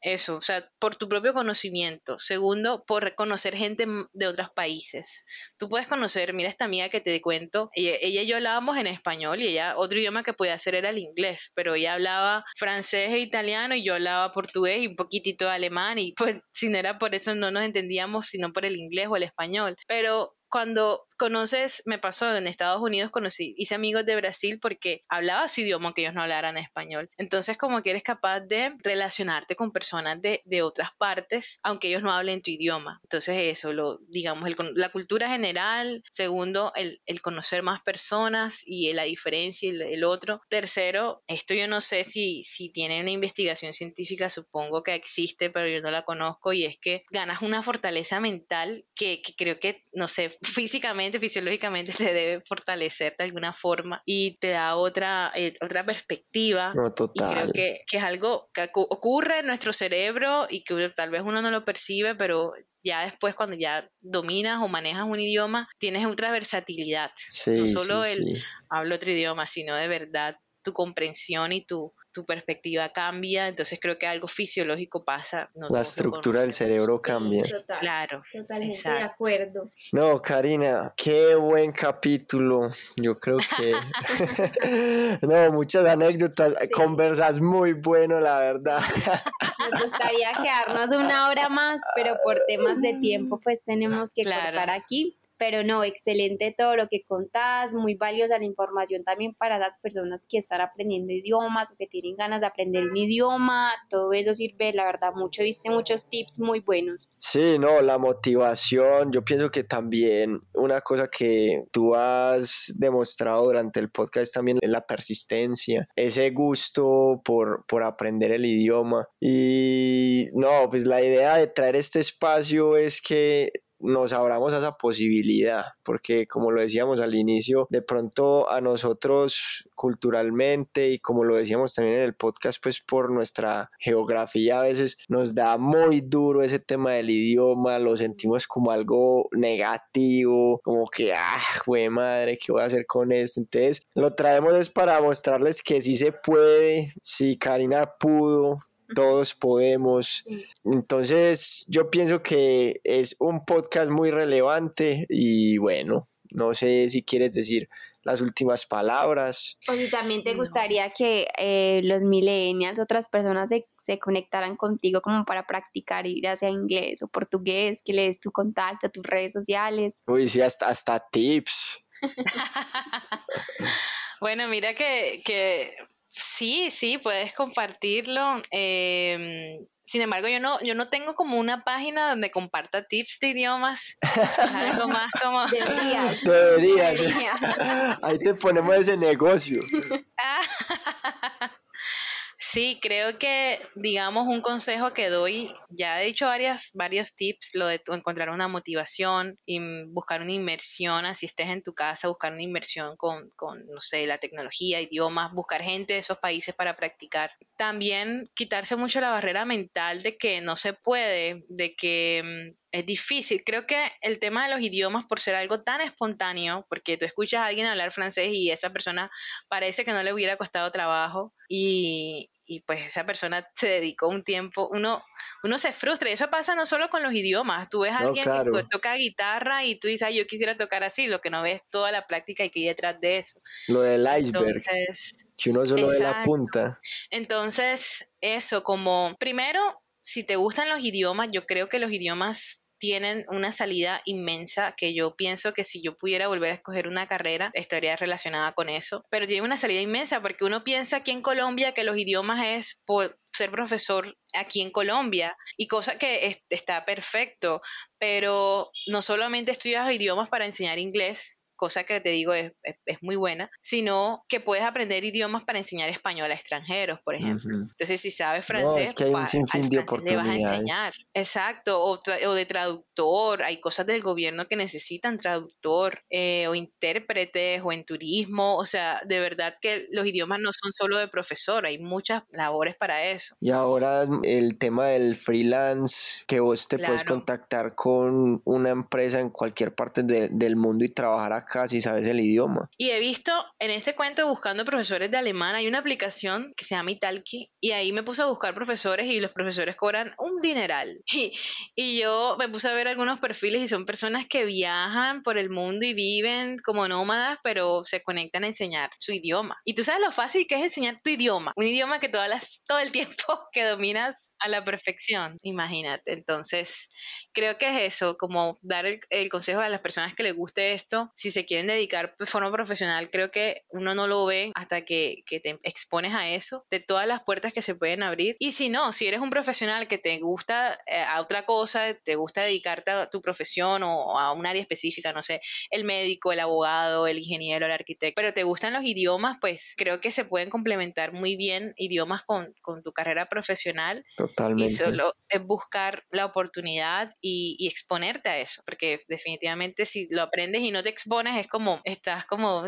Speaker 1: Eso, o sea, por tu propio conocimiento. Segundo, por reconocer gente de otros países. Tú puedes conocer, mira esta amiga que te cuento, ella, ella, y yo hablábamos en español y ella, otro idioma que podía hacer era el inglés, pero ella hablaba francés e italiano y yo hablaba portugués y un poquitito de alemán y pues si no era por eso no nos entendíamos, sino por el inglés o el español. Pero cuando conoces, me pasó en Estados Unidos, conocí, hice amigos de Brasil porque hablaba su idioma, que ellos no hablaran español. Entonces, como que eres capaz de relacionarte con personas de, de otras partes, aunque ellos no hablen tu idioma. Entonces, eso, lo, digamos, el, la cultura general. Segundo, el, el, conocer más personas y la diferencia y el, el, otro. Tercero, esto yo no sé si, si tiene una investigación científica, supongo que existe, pero yo no la conozco, y es que ganas una fortaleza mental que, que creo que, no sé, físicamente, fisiológicamente te debe fortalecer de alguna forma y te da otra, eh, otra perspectiva.
Speaker 3: No, total.
Speaker 1: Y creo que, que, es algo que ocurre en nuestro cerebro y que tal vez uno no lo percibe, pero ya después cuando ya dominas o manejas un idioma, tienes otra versatilidad.
Speaker 3: Sí,
Speaker 1: no solo
Speaker 3: sí,
Speaker 1: el
Speaker 3: sí.
Speaker 1: hablo otro idioma, sino de verdad tu comprensión y tu, tu perspectiva cambia, entonces creo que algo fisiológico pasa.
Speaker 3: No la estructura del cerebro cambia.
Speaker 2: Sí, total,
Speaker 1: claro.
Speaker 2: Totalmente exacto. de acuerdo.
Speaker 3: No, Karina, qué buen capítulo. Yo creo que... no, muchas anécdotas, sí. conversas muy bueno, la verdad.
Speaker 2: Nos gustaría quedarnos una hora más, pero por temas de tiempo pues tenemos que claro. cortar aquí pero no, excelente todo lo que contás, muy valiosa la información también para las personas que están aprendiendo idiomas o que tienen ganas de aprender un idioma, todo eso sirve, la verdad, mucho, viste muchos tips muy buenos.
Speaker 3: Sí, no, la motivación, yo pienso que también una cosa que tú has demostrado durante el podcast también es la persistencia, ese gusto por, por aprender el idioma y no, pues la idea de traer este espacio es que nos abramos a esa posibilidad, porque como lo decíamos al inicio, de pronto a nosotros culturalmente y como lo decíamos también en el podcast, pues por nuestra geografía a veces nos da muy duro ese tema del idioma, lo sentimos como algo negativo, como que, ah, güey madre, ¿qué voy a hacer con esto? Entonces lo traemos es para mostrarles que sí se puede, si Karina pudo, todos podemos. Entonces yo pienso que es un podcast muy relevante y bueno, no sé si quieres decir las últimas palabras.
Speaker 2: O si también te gustaría que eh, los millennials, otras personas se, se, conectaran contigo como para practicar, ya sea inglés o portugués, que le des tu contacto, tus redes sociales.
Speaker 3: Uy, sí, hasta, hasta tips.
Speaker 1: bueno, mira que, que Sí, sí, puedes compartirlo. Eh, sin embargo, yo no, yo no tengo como una página donde comparta tips de idiomas. algo más como.
Speaker 2: Deberías.
Speaker 3: Deberías. Deberías. Ahí te ponemos ese negocio.
Speaker 1: Sí, creo que, digamos, un consejo que doy, ya he dicho varias, varios tips, lo de encontrar una motivación y buscar una inmersión, así estés en tu casa, buscar una inmersión con, con, no sé, la tecnología, idiomas, buscar gente de esos países para practicar. También quitarse mucho la barrera mental de que no se puede, de que es difícil. Creo que el tema de los idiomas, por ser algo tan espontáneo, porque tú escuchas a alguien hablar francés y esa persona parece que no le hubiera costado trabajo y, y pues esa persona se dedicó un tiempo, uno, uno se frustra y eso pasa no solo con los idiomas, tú ves a alguien claro. que toca guitarra y tú dices, Ay, yo quisiera tocar así, lo que no ves toda la práctica y que hay detrás de eso.
Speaker 3: Lo del iceberg, Entonces, que uno solo exacto. ve la punta.
Speaker 1: Entonces, eso como, primero, si te gustan los idiomas, yo creo que los idiomas tienen una salida inmensa que yo pienso que si yo pudiera volver a escoger una carrera estaría relacionada con eso, pero tiene una salida inmensa porque uno piensa aquí en Colombia que los idiomas es por ser profesor aquí en Colombia y cosa que está perfecto, pero no solamente estudias idiomas para enseñar inglés, cosa que te digo es, es, muy buena, sino que puedes aprender idiomas para enseñar español a extranjeros, por ejemplo. Entonces, si sabes francés,
Speaker 3: le vas a
Speaker 1: enseñar. Exacto, o, o, de traductor, hay cosas del gobierno que necesitan traductor eh, o intérpretes o en turismo, o sea, de verdad que los idiomas no son solo de profesor, hay muchas labores para eso.
Speaker 3: Y ahora el tema del freelance, que vos te puedes contactar con una empresa en cualquier parte del mundo y trabajar acá casi sabes el idioma.
Speaker 1: Y he visto en este cuento buscando profesores de alemán, hay una aplicación que se llama Italki y ahí me puse a buscar profesores y los profesores cobran un dineral. Y, y yo me puse a ver algunos perfiles y son personas que viajan por el mundo y viven como nómadas, pero se conectan a enseñar su idioma. Y tú sabes lo fácil que es enseñar tu idioma, un idioma que todas las, todo el tiempo que dominas a la perfección, imagínate. Entonces, creo que es eso, como dar el, el consejo a las personas que les guste esto, si se se quieren dedicar de forma profesional, creo que uno no lo ve hasta que, que, te expones a eso, de todas las puertas que se pueden abrir. Y si no, si eres un profesional que te gusta eh, a otra cosa, te gusta dedicarte a tu profesión o a un área específica, no sé, el médico, el abogado, el ingeniero, el arquitecto, pero te gustan los idiomas, pues creo que se pueden complementar muy bien idiomas con, con tu carrera profesional.
Speaker 3: Totalmente.
Speaker 1: Y solo es buscar la oportunidad y, y exponerte a eso, porque definitivamente si lo aprendes y no te expones, es como, estás como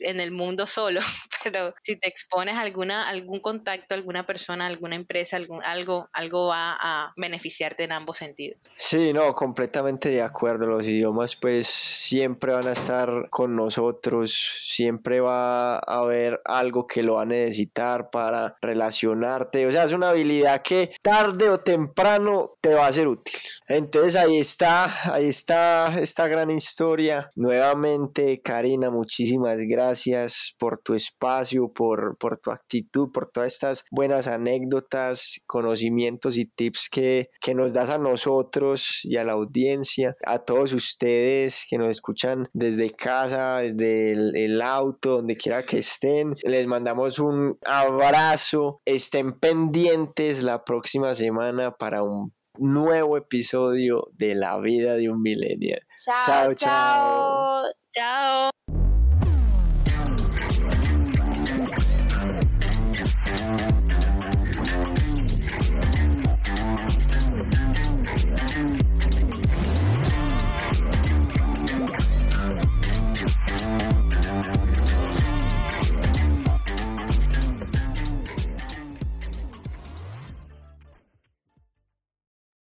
Speaker 1: en el mundo solo, pero si te expones a alguna, algún contacto, alguna persona, alguna empresa, algún, algo, algo va a beneficiarte en ambos sentidos.
Speaker 3: Sí, no, completamente de acuerdo. Los idiomas pues siempre van a estar con nosotros, siempre va a haber algo que lo va a necesitar para relacionarte. O sea, es una habilidad que tarde o temprano te va a ser útil. Entonces ahí está, ahí está esta gran historia. Nuevamente Karina, muchísimas gracias por tu espacio, por, tu actitud, por todas estas buenas anécdotas, conocimientos y tips que, que nos das a nosotros y a la audiencia, a todos ustedes que nos escuchan desde casa, desde el, el auto, donde quiera que estén. Les mandamos un abrazo, estén pendientes la próxima semana para un nuevo episodio de la vida de un millennial.
Speaker 2: chao. chao.
Speaker 1: chao.